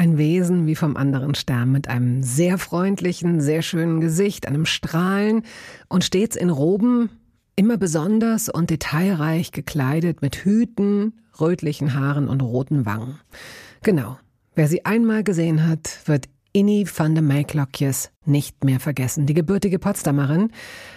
Ein Wesen wie vom anderen Stern mit einem sehr freundlichen, sehr schönen Gesicht, einem Strahlen und stets in Roben, immer besonders und detailreich gekleidet mit Hüten, rötlichen Haaren und roten Wangen. Genau. Wer sie einmal gesehen hat, wird Inni van de Maiklokjes nicht mehr vergessen. Die gebürtige Potsdamerin,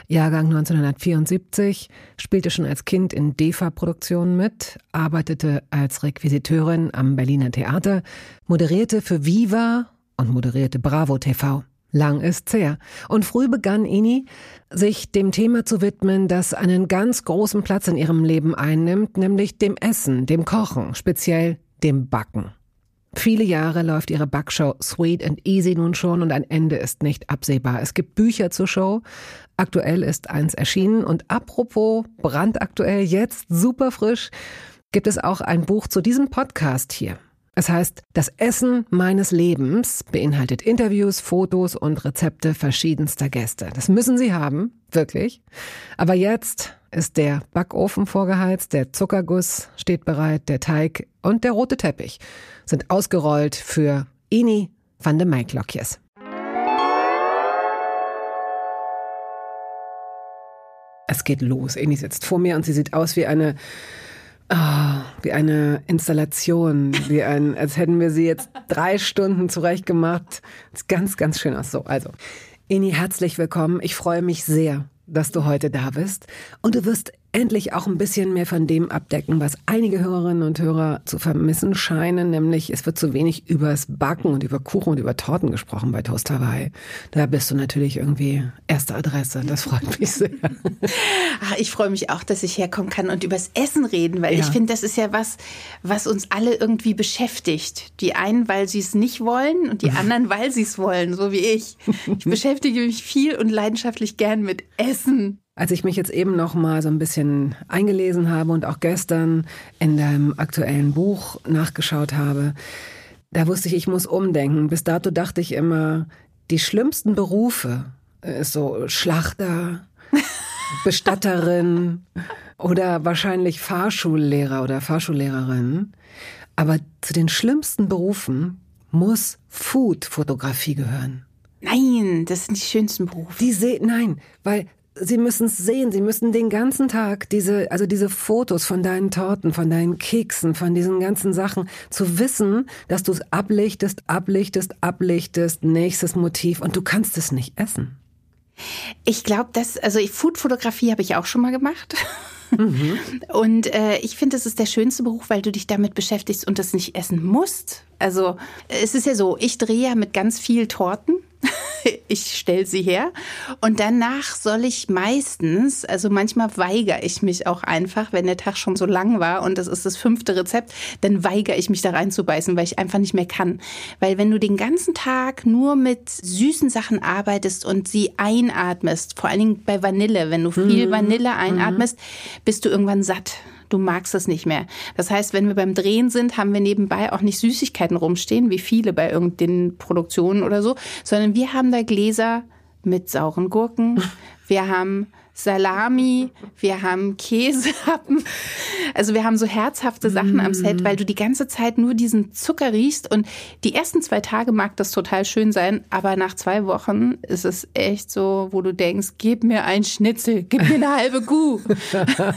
Jahrgang 1974, spielte schon als Kind in DEFA-Produktionen mit, arbeitete als Requisiteurin am Berliner Theater, moderierte für Viva und moderierte Bravo TV. Lang ist's her. Und früh begann Ini, sich dem Thema zu widmen, das einen ganz großen Platz in ihrem Leben einnimmt, nämlich dem Essen, dem Kochen, speziell dem Backen. Viele Jahre läuft ihre Backshow Sweet and Easy nun schon und ein Ende ist nicht absehbar. Es gibt Bücher zur Show. Aktuell ist eins erschienen und apropos brandaktuell jetzt super frisch gibt es auch ein Buch zu diesem Podcast hier. Es heißt, das Essen meines Lebens beinhaltet Interviews, Fotos und Rezepte verschiedenster Gäste. Das müssen Sie haben, wirklich. Aber jetzt ist der Backofen vorgeheizt, der Zuckerguss steht bereit, der Teig und der rote Teppich sind ausgerollt für Ini van de Maiklokjes. Es geht los. Ini sitzt vor mir und sie sieht aus wie eine Oh, wie eine Installation, wie ein, als hätten wir sie jetzt drei Stunden zurecht gemacht. Ist ganz, ganz schön aus. So, also, Ini, herzlich willkommen. Ich freue mich sehr, dass du heute da bist. Und du wirst endlich auch ein bisschen mehr von dem abdecken, was einige Hörerinnen und Hörer zu vermissen scheinen, nämlich es wird zu wenig übers Backen und über Kuchen und über Torten gesprochen bei Toast Hawaii. Da bist du natürlich irgendwie erste Adresse. Das freut mich sehr. Ach, ich freue mich auch, dass ich herkommen kann und übers Essen reden, weil ja. ich finde, das ist ja was, was uns alle irgendwie beschäftigt. Die einen, weil sie es nicht wollen und die anderen, weil sie es wollen, so wie ich. Ich beschäftige mich viel und leidenschaftlich gern mit Essen. Als ich mich jetzt eben noch mal so ein bisschen eingelesen habe und auch gestern in deinem aktuellen Buch nachgeschaut habe, da wusste ich, ich muss umdenken. Bis dato dachte ich immer, die schlimmsten Berufe ist so Schlachter, Bestatterin oder wahrscheinlich Fahrschullehrer oder Fahrschullehrerin. Aber zu den schlimmsten Berufen muss Food-Fotografie gehören. Nein, das sind die schönsten Berufe. Die se nein, weil Sie müssen es sehen. Sie müssen den ganzen Tag diese, also diese Fotos von deinen Torten, von deinen Keksen, von diesen ganzen Sachen, zu wissen, dass du es ablichtest, ablichtest, ablichtest, nächstes Motiv und du kannst es nicht essen. Ich glaube, dass, also Foodfotografie habe ich auch schon mal gemacht. Mhm. Und äh, ich finde, das ist der schönste Beruf, weil du dich damit beschäftigst und das nicht essen musst. Also es ist ja so, ich drehe ja mit ganz viel Torten ich stelle sie her. Und danach soll ich meistens, also manchmal weigere ich mich auch einfach, wenn der Tag schon so lang war und das ist das fünfte Rezept, dann weigere ich mich da reinzubeißen, weil ich einfach nicht mehr kann. Weil wenn du den ganzen Tag nur mit süßen Sachen arbeitest und sie einatmest, vor allen Dingen bei Vanille, wenn du viel mhm. Vanille mhm. einatmest, bist du irgendwann satt du magst es nicht mehr. Das heißt, wenn wir beim Drehen sind, haben wir nebenbei auch nicht Süßigkeiten rumstehen, wie viele bei irgendeinen Produktionen oder so, sondern wir haben da Gläser mit sauren Gurken. Wir haben Salami, wir haben Käsehappen. Also wir haben so herzhafte Sachen am Set, mm. weil du die ganze Zeit nur diesen Zucker riechst. Und die ersten zwei Tage mag das total schön sein, aber nach zwei Wochen ist es echt so, wo du denkst, gib mir ein Schnitzel, gib mir eine halbe Kuh.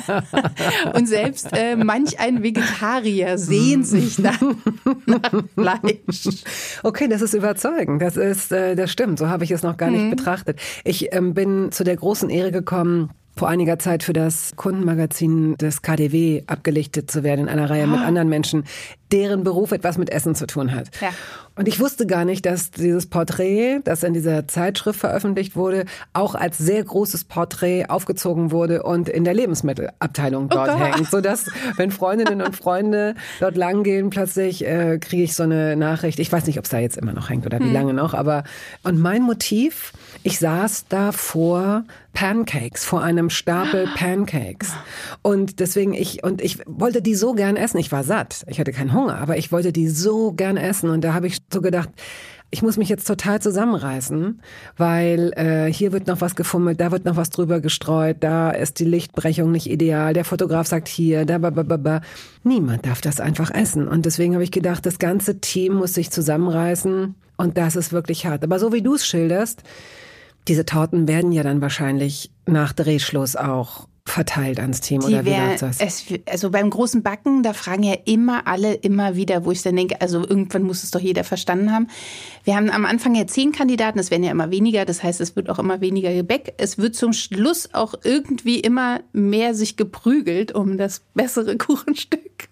Und selbst äh, manch ein Vegetarier sehnt sich dann nach Fleisch. Okay, das ist überzeugend. Das ist, äh, das stimmt. So habe ich es noch gar nicht mhm. betrachtet. Ich ähm, bin zu der großen Ehre gekommen, ähm, vor einiger Zeit für das Kundenmagazin des KDW abgelichtet zu werden in einer Reihe ah. mit anderen Menschen. deren Beruf etwas mit Essen zu tun hat. Ja. Und ich wusste gar nicht, dass dieses Porträt, das in dieser Zeitschrift veröffentlicht wurde, auch als sehr großes Porträt aufgezogen wurde und in der Lebensmittelabteilung oh dort oh hängt. Sodass, wenn Freundinnen und Freunde dort langgehen, plötzlich äh, kriege ich so eine Nachricht. Ich weiß nicht, ob es da jetzt immer noch hängt oder wie hm. lange noch, aber und mein Motiv, ich saß da vor Pancakes, vor einem Stapel Pancakes. Und deswegen ich, und ich wollte die so gern essen. Ich war satt. Ich hatte keinen Hunger, aber ich wollte die so gern essen. Und da habe ich so gedacht, ich muss mich jetzt total zusammenreißen, weil äh, hier wird noch was gefummelt, da wird noch was drüber gestreut, da ist die Lichtbrechung nicht ideal, der Fotograf sagt hier, da, ba, ba, ba, ba. Niemand darf das einfach essen. Und deswegen habe ich gedacht, das ganze Team muss sich zusammenreißen und das ist wirklich hart. Aber so wie du es schilderst, diese Torten werden ja dann wahrscheinlich nach Drehschluss auch verteilt ans Team die oder wie wär, das? Es, also beim großen Backen, da fragen ja immer alle immer wieder, wo ich dann denke, also irgendwann muss es doch jeder verstanden haben. Wir haben am Anfang ja zehn Kandidaten, es werden ja immer weniger, das heißt, es wird auch immer weniger Gebäck. Es wird zum Schluss auch irgendwie immer mehr sich geprügelt um das bessere Kuchenstück.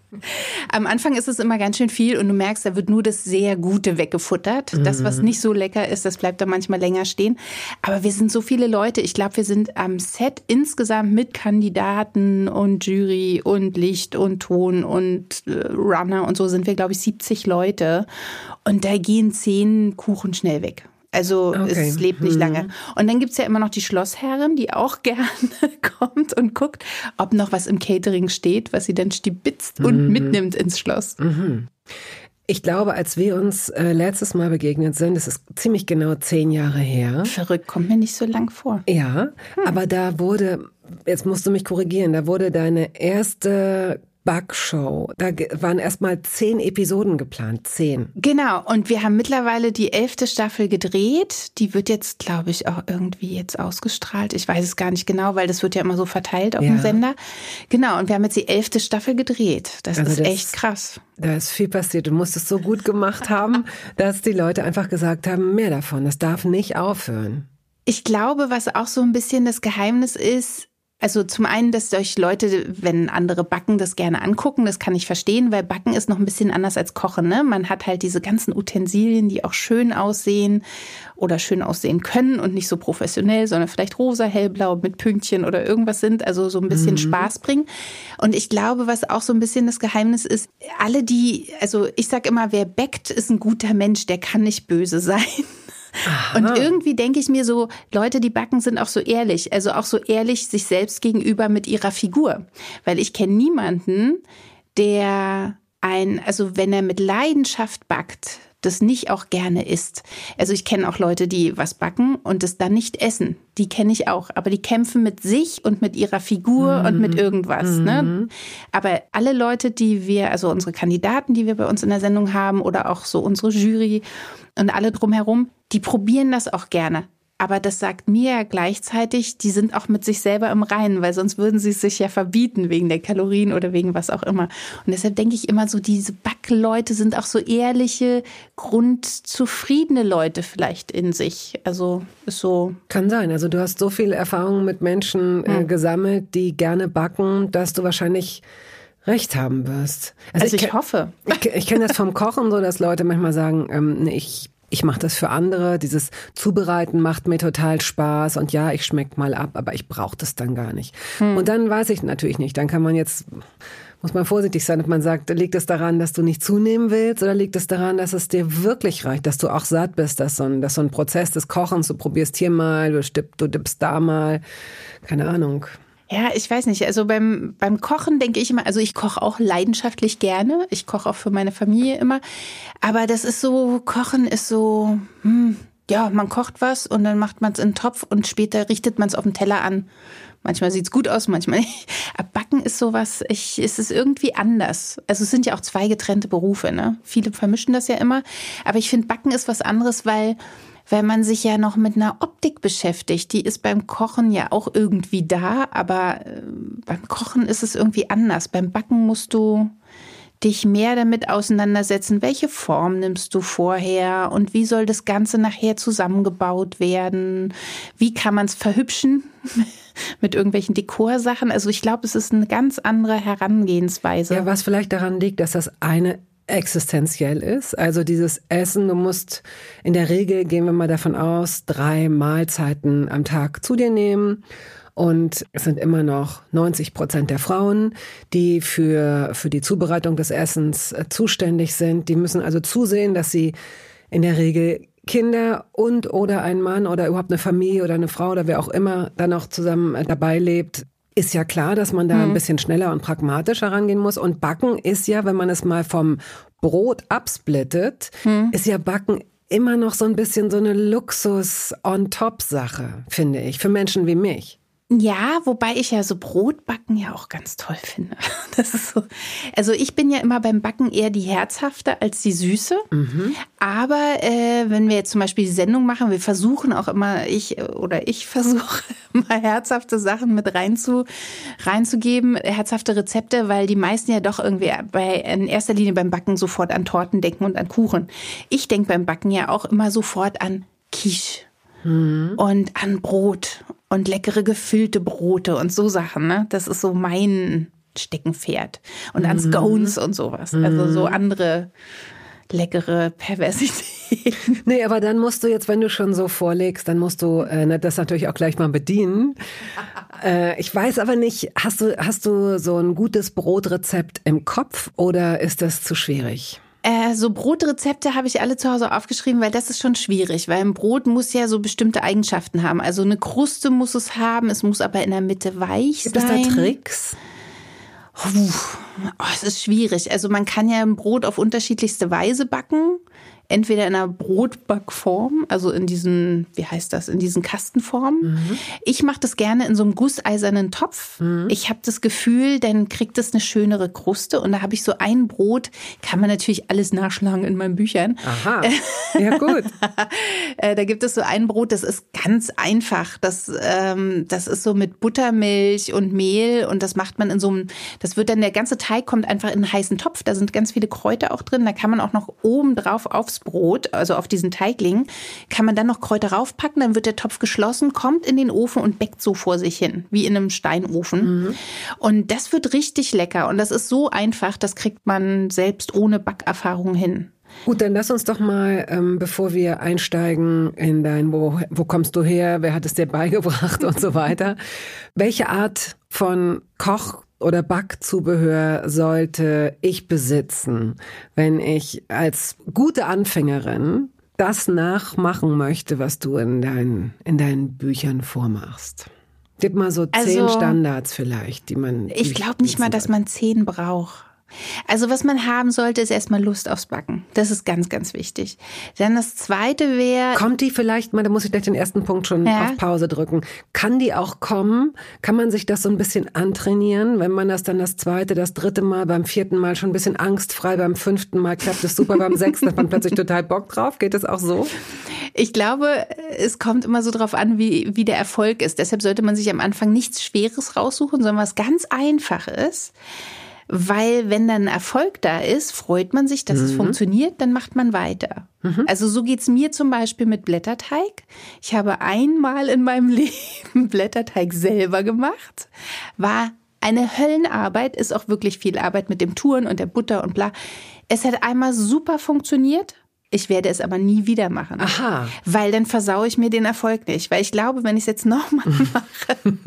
Am Anfang ist es immer ganz schön viel und du merkst, da wird nur das sehr Gute weggefuttert. Das, was mhm. nicht so lecker ist, das bleibt dann manchmal länger stehen. Aber wir sind so viele Leute. Ich glaube, wir sind am Set insgesamt mit Kandidaten und Jury und Licht und Ton und äh, Runner und so sind wir, glaube ich, 70 Leute. Und da gehen zehn Kuchen schnell weg. Also okay. es lebt nicht hm. lange. Und dann gibt's ja immer noch die Schlossherrin, die auch gerne kommt und guckt, ob noch was im Catering steht, was sie dann stibitzt und mhm. mitnimmt ins Schloss. Mhm. Ich glaube, als wir uns äh, letztes Mal begegnet sind, das ist ziemlich genau zehn Jahre her. Verrückt, kommt mir nicht so lang vor. Ja, hm. aber da wurde, jetzt musst du mich korrigieren, da wurde deine erste Backshow. Da waren erstmal zehn Episoden geplant. Zehn. Genau. Und wir haben mittlerweile die elfte Staffel gedreht. Die wird jetzt, glaube ich, auch irgendwie jetzt ausgestrahlt. Ich weiß es gar nicht genau, weil das wird ja immer so verteilt auf ja. dem Sender. Genau. Und wir haben jetzt die elfte Staffel gedreht. Das also ist das, echt krass. Da ist viel passiert. Du musst es so gut gemacht haben, dass die Leute einfach gesagt haben, mehr davon. Das darf nicht aufhören. Ich glaube, was auch so ein bisschen das Geheimnis ist, also zum einen, dass euch Leute, wenn andere backen, das gerne angucken. Das kann ich verstehen, weil Backen ist noch ein bisschen anders als Kochen. Ne? Man hat halt diese ganzen Utensilien, die auch schön aussehen oder schön aussehen können und nicht so professionell, sondern vielleicht rosa, hellblau mit Pünktchen oder irgendwas sind. Also so ein bisschen mhm. Spaß bringen. Und ich glaube, was auch so ein bisschen das Geheimnis ist, alle die, also ich sag immer, wer backt, ist ein guter Mensch, der kann nicht böse sein. Aha. Und irgendwie denke ich mir so, Leute, die backen, sind auch so ehrlich. Also auch so ehrlich sich selbst gegenüber mit ihrer Figur. Weil ich kenne niemanden, der ein, also wenn er mit Leidenschaft backt, das nicht auch gerne isst. Also ich kenne auch Leute, die was backen und es dann nicht essen. Die kenne ich auch, aber die kämpfen mit sich und mit ihrer Figur mhm. und mit irgendwas. Ne? Mhm. Ne? Aber alle Leute, die wir, also unsere Kandidaten, die wir bei uns in der Sendung haben oder auch so unsere Jury und alle drumherum, die probieren das auch gerne. Aber das sagt mir ja gleichzeitig, die sind auch mit sich selber im Reinen, weil sonst würden sie es sich ja verbieten wegen der Kalorien oder wegen was auch immer. Und deshalb denke ich immer so, diese Backleute sind auch so ehrliche, grundzufriedene Leute vielleicht in sich. Also ist so. Kann sein. Also du hast so viel Erfahrung mit Menschen äh, gesammelt, die gerne backen, dass du wahrscheinlich recht haben wirst. Also, also ich, ich, hoffe. Ich, ich kenne das vom Kochen so, dass Leute manchmal sagen, ähm, ich ich mache das für andere. Dieses Zubereiten macht mir total Spaß und ja, ich schmeck mal ab, aber ich brauche das dann gar nicht. Hm. Und dann weiß ich natürlich nicht. Dann kann man jetzt muss man vorsichtig sein, ob man sagt, liegt es daran, dass du nicht zunehmen willst oder liegt es daran, dass es dir wirklich reicht, dass du auch satt bist, dass so ein, dass so ein Prozess des Kochens, du probierst hier mal, du, stipp, du dippst da mal, keine Ahnung. Ja, ich weiß nicht. Also beim, beim Kochen denke ich immer, also ich koche auch leidenschaftlich gerne. Ich koche auch für meine Familie immer. Aber das ist so, Kochen ist so, hm, ja, man kocht was und dann macht man es in den Topf und später richtet man es auf dem Teller an. Manchmal sieht's gut aus, manchmal nicht. Aber Backen ist sowas, ich, es ist irgendwie anders. Also es sind ja auch zwei getrennte Berufe, ne? Viele vermischen das ja immer. Aber ich finde, Backen ist was anderes, weil weil man sich ja noch mit einer Optik beschäftigt. Die ist beim Kochen ja auch irgendwie da, aber äh, beim Kochen ist es irgendwie anders. Beim Backen musst du dich mehr damit auseinandersetzen, welche Form nimmst du vorher und wie soll das Ganze nachher zusammengebaut werden? Wie kann man es verhübschen mit irgendwelchen Dekorsachen? Also ich glaube, es ist eine ganz andere Herangehensweise. Ja, was vielleicht daran liegt, dass das eine existenziell ist. Also dieses Essen, du musst in der Regel, gehen wir mal davon aus, drei Mahlzeiten am Tag zu dir nehmen. Und es sind immer noch 90 Prozent der Frauen, die für, für die Zubereitung des Essens äh, zuständig sind. Die müssen also zusehen, dass sie in der Regel Kinder und oder ein Mann oder überhaupt eine Familie oder eine Frau oder wer auch immer da noch zusammen äh, dabei lebt, ist ja klar, dass man da ein mhm. bisschen schneller und pragmatischer rangehen muss. Und Backen ist ja, wenn man es mal vom Brot absplittet, hm. ist ja Backen immer noch so ein bisschen so eine Luxus-on-top-Sache, finde ich, für Menschen wie mich. Ja, wobei ich ja so Brotbacken ja auch ganz toll finde. Das ist so. Also ich bin ja immer beim Backen eher die herzhafte als die süße. Mhm. Aber äh, wenn wir jetzt zum Beispiel die Sendung machen, wir versuchen auch immer, ich oder ich versuche mal herzhafte Sachen mit reinzu, reinzugeben, herzhafte Rezepte, weil die meisten ja doch irgendwie bei in erster Linie beim Backen sofort an Torten denken und an Kuchen. Ich denke beim Backen ja auch immer sofort an Quiche mhm. und an Brot und leckere gefüllte Brote und so Sachen. Ne? Das ist so mein Steckenpferd. Und mhm. an Scones und sowas. Also so mhm. andere leckere Perversität. Nee, aber dann musst du jetzt, wenn du schon so vorlegst, dann musst du äh, das natürlich auch gleich mal bedienen. Äh, ich weiß aber nicht, hast du, hast du so ein gutes Brotrezept im Kopf oder ist das zu schwierig? Äh, so Brotrezepte habe ich alle zu Hause aufgeschrieben, weil das ist schon schwierig, weil ein Brot muss ja so bestimmte Eigenschaften haben. Also eine Kruste muss es haben, es muss aber in der Mitte weich Gibt sein. Gibt es da Tricks? Puh, oh, es ist schwierig. Also man kann ja ein Brot auf unterschiedlichste Weise backen entweder in einer Brotbackform, also in diesen, wie heißt das, in diesen Kastenformen. Mhm. Ich mache das gerne in so einem gusseisernen Topf. Mhm. Ich habe das Gefühl, dann kriegt es eine schönere Kruste und da habe ich so ein Brot, kann man natürlich alles nachschlagen in meinen Büchern. Aha, ja gut. Äh, da gibt es so ein Brot, das ist ganz einfach. Das, ähm, das ist so mit Buttermilch und Mehl und das macht man in so einem, das wird dann, der ganze Teig kommt einfach in einen heißen Topf, da sind ganz viele Kräuter auch drin, da kann man auch noch oben drauf aufs Brot, also auf diesen Teigling, kann man dann noch Kräuter raufpacken, dann wird der Topf geschlossen, kommt in den Ofen und bäckt so vor sich hin, wie in einem Steinofen. Mhm. Und das wird richtig lecker und das ist so einfach, das kriegt man selbst ohne Backerfahrung hin. Gut, dann lass uns doch mal, ähm, bevor wir einsteigen in dein, wo, wo kommst du her, wer hat es dir beigebracht und so weiter, welche Art von Koch oder Backzubehör sollte ich besitzen, wenn ich als gute Anfängerin das nachmachen möchte, was du in deinen, in deinen Büchern vormachst? Gib mal so zehn also, Standards vielleicht, die man. Ich glaube nicht mal, dass man zehn braucht. Also was man haben sollte, ist erstmal Lust aufs Backen. Das ist ganz, ganz wichtig. Dann das zweite wäre. Kommt die vielleicht mal, da muss ich gleich den ersten Punkt schon ja. auf Pause drücken. Kann die auch kommen? Kann man sich das so ein bisschen antrainieren, wenn man das dann das zweite, das dritte Mal, beim vierten Mal schon ein bisschen angstfrei, beim fünften Mal klappt es super, beim sechsten hat man plötzlich total Bock drauf? Geht das auch so? Ich glaube, es kommt immer so drauf an, wie, wie der Erfolg ist. Deshalb sollte man sich am Anfang nichts Schweres raussuchen, sondern was ganz Einfaches weil wenn dann Erfolg da ist, freut man sich, dass mhm. es funktioniert, dann macht man weiter. Mhm. Also so geht's mir zum Beispiel mit Blätterteig. Ich habe einmal in meinem Leben Blätterteig selber gemacht, war eine Höllenarbeit, ist auch wirklich viel Arbeit mit dem Touren und der Butter und bla. Es hat einmal super funktioniert ich werde es aber nie wieder machen. Aha. Weil dann versaue ich mir den Erfolg nicht. Weil ich glaube, wenn ich es jetzt nochmal mache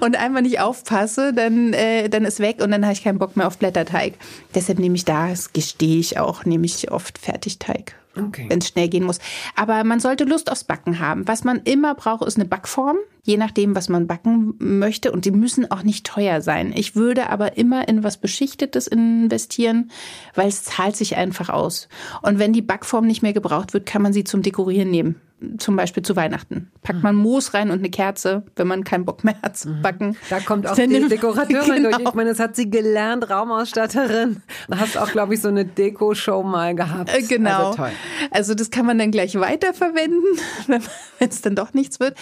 und einfach nicht aufpasse, dann, äh, dann ist weg und dann habe ich keinen Bock mehr auf Blätterteig. Deshalb nehme ich da, das gestehe ich auch, nehme ich oft Fertigteig. Okay. Wenn es schnell gehen muss. Aber man sollte Lust aufs Backen haben. Was man immer braucht, ist eine Backform, je nachdem, was man backen möchte. Und die müssen auch nicht teuer sein. Ich würde aber immer in was Beschichtetes investieren, weil es zahlt sich einfach aus. Und wenn die Backform nicht mehr gebraucht wird, kann man sie zum Dekorieren nehmen zum Beispiel zu Weihnachten. Packt man Moos rein und eine Kerze, wenn man keinen Bock mehr hat zu mhm. backen. Da kommt auch die Dekorateurin genau. durch. Ich meine, das hat sie gelernt, Raumausstatterin. Da hast du auch, glaube ich, so eine Deko-Show mal gehabt. Äh, genau. Also, toll. also das kann man dann gleich weiterverwenden, wenn es dann doch nichts wird.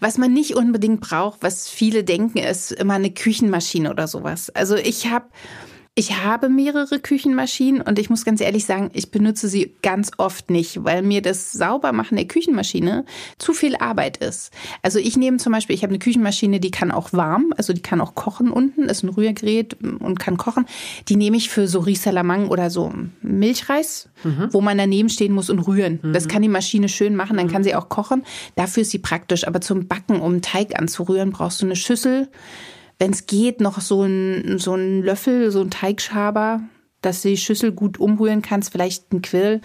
Was man nicht unbedingt braucht, was viele denken, ist immer eine Küchenmaschine oder sowas. Also ich habe Ich habe mehrere Küchenmaschinen und ich muss ganz ehrlich sagen, ich benutze sie ganz oft nicht, weil mir das Saubermachen der Küchenmaschine zu viel Arbeit ist. Also ich nehme zum Beispiel, ich habe eine Küchenmaschine, die kann auch warm, also die kann auch kochen unten, ist ein Rührgerät und kann kochen. Die nehme ich für so Risalamang oder so Milchreis, mhm. wo man daneben stehen muss und rühren. Mhm. Das kann die Maschine schön machen, dann kann sie auch kochen. Dafür ist sie praktisch. Aber zum Backen, um Teig anzurühren, brauchst du eine Schüssel wenn es geht, noch so ein, so ein Löffel, so ein Teigschaber, dass du die Schüssel gut umrühren kannst, vielleicht ein Quill.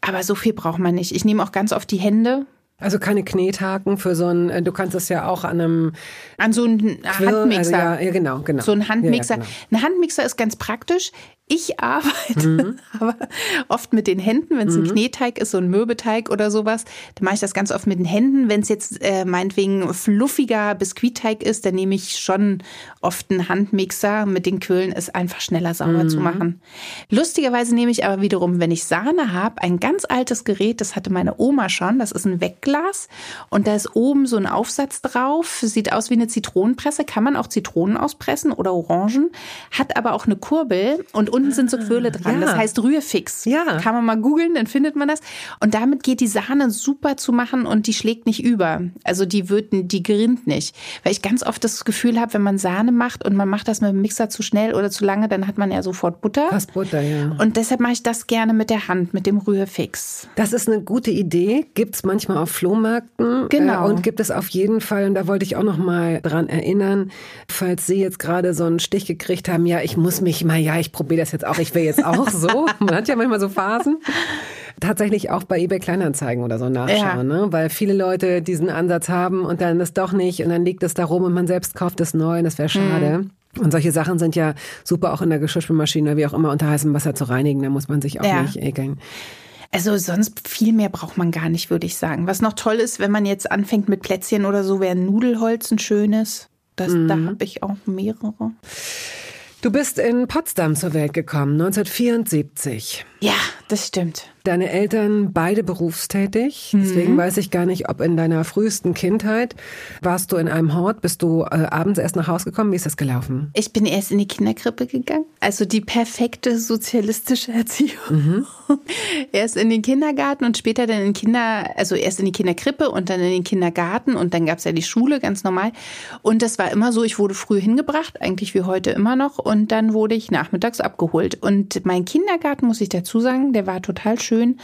Aber so viel braucht man nicht. Ich nehme auch ganz oft die Hände. Also keine Knethaken für so ein, äh, du kannst es ja auch an einem. An so einem Handmixer. Also ja, ja, genau, genau. So ein Handmixer. Ja, ja, genau. Ein Handmixer ist ganz praktisch. Ich arbeite mhm. aber oft mit den Händen, wenn es mhm. ein Kneteig ist, so ein Mürbeteig oder sowas, dann mache ich das ganz oft mit den Händen. Wenn es jetzt äh, meinetwegen fluffiger Biskuitteig ist, dann nehme ich schon oft einen Handmixer mit den Quillen, ist einfach schneller sauber mhm. zu machen. Lustigerweise nehme ich aber wiederum, wenn ich Sahne habe, ein ganz altes Gerät, das hatte meine Oma schon, das ist ein Wegglas und da ist oben so ein Aufsatz drauf, sieht aus wie eine Zitronenpresse, kann man auch Zitronen auspressen oder Orangen, hat aber auch eine Kurbel und unten sind so Quirle dran. Ja. Das heißt Rührfix. Ja. Kann man mal googeln, dann findet man das. Und damit geht die Sahne super zu machen und die schlägt nicht über. Also die wird, die gerinnt nicht. Weil ich ganz oft das Gefühl habe, wenn man Sahne macht und man macht das mit dem Mixer zu schnell oder zu lange, dann hat man ja sofort Butter. Fast Butter, ja. Und deshalb mache ich das gerne mit der Hand, mit dem Rührfix. Das ist eine gute Idee. Gibt es manchmal auf Flohmärkten. Genau. Äh, und gibt es auf jeden Fall, und da wollte ich auch noch mal dran erinnern, falls Sie jetzt gerade so einen Stich gekriegt haben, ja, ich muss mich mal, ja, ich probiere das jetzt auch, ich will jetzt auch so. Man hat ja manchmal so Phasen. Tatsächlich auch bei eBay Kleinanzeigen oder so nachschauen, ja. ne? weil viele Leute diesen Ansatz haben und dann ist doch nicht und dann liegt es da rum und man selbst kauft es neu und das wäre schade. Mhm. Und solche Sachen sind ja super auch in der Geschirrspülmaschine, wie auch immer, unter heißem Wasser zu reinigen. Da muss man sich auch ja. nicht ekeln. Also sonst viel mehr braucht man gar nicht, würde ich sagen. Was noch toll ist, wenn man jetzt anfängt mit Plätzchen oder so, wäre Nudelholz ein schönes. Das, mhm. Da habe ich auch mehrere. Du bist in Potsdam zur Welt gekommen, 1974. Ja, das stimmt. Deine Eltern beide berufstätig. Deswegen mhm. weiß ich gar nicht, ob in deiner frühesten Kindheit warst du in einem Hort, bist du äh, abends erst nach Hause gekommen. Wie ist das gelaufen? Ich bin erst in die Kinderkrippe gegangen. Also die perfekte sozialistische Erziehung. Mhm. erst in den Kindergarten und später dann in Kinder, also erst in die Kinderkrippe und dann in den Kindergarten und dann gab es ja die Schule, ganz normal. Und das war immer so, ich wurde früh hingebracht, eigentlich wie heute immer noch. Und dann wurde ich nachmittags abgeholt. Und mein Kindergarten, muss ich dazu sagen, der war total schön schön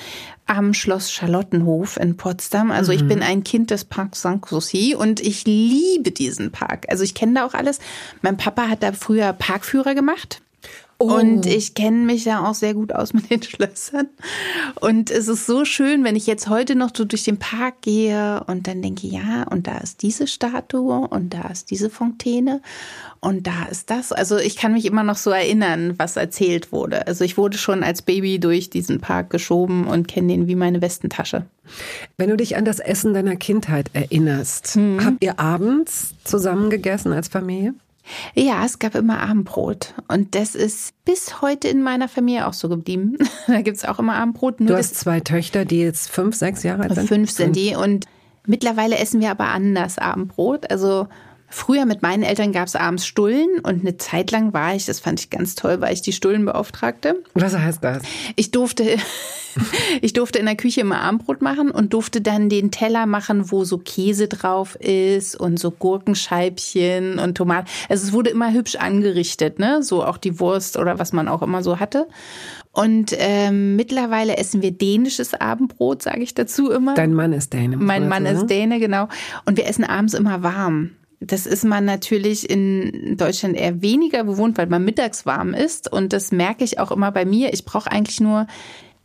am Schloss Charlottenhof in Potsdam. Also mhm. ich bin ein Kind des Parks Sanssouci und ich liebe diesen Park. Also ich kenne da auch alles. Mein Papa hat da früher Parkführer gemacht. Oh. Und ich kenne mich ja auch sehr gut aus mit den Schlössern. Und es ist so schön, wenn ich jetzt heute noch so durch den Park gehe und dann denke, ja, und da ist diese Statue und da ist diese Fontäne und da ist das. Also ich kann mich immer noch so erinnern, was erzählt wurde. Also ich wurde schon als Baby durch diesen Park geschoben und kenne den wie meine Westentasche. Wenn du dich an das Essen deiner Kindheit erinnerst, mhm. habt ihr abends zusammen gegessen als Familie? Ja, es gab immer Abendbrot. Und das ist bis heute in meiner Familie auch so geblieben. da gibt es auch immer Abendbrot. Nur du hast zwei Töchter, die jetzt fünf, sechs Jahre alt sind? Fünf sind die. Und mittlerweile essen wir aber anders Abendbrot. Also Früher mit meinen Eltern gab es abends Stullen und eine Zeit lang war ich, das fand ich ganz toll, weil ich die Stullenbeauftragte. Was heißt das? Ich durfte, ich durfte in der Küche immer Armbrot machen und durfte dann den Teller machen, wo so Käse drauf ist und so Gurkenscheibchen und Tomaten. Also es wurde immer hübsch angerichtet, ne? So auch die Wurst oder was man auch immer so hatte. Und ähm, mittlerweile essen wir dänisches Abendbrot, sage ich dazu immer. Dein Mann ist Däne. Mein Mann ist Däne, genau. Und wir essen abends immer warm. Das ist man natürlich in Deutschland eher weniger bewohnt, weil man mittags warm ist. Und das merke ich auch immer bei mir. Ich brauche eigentlich nur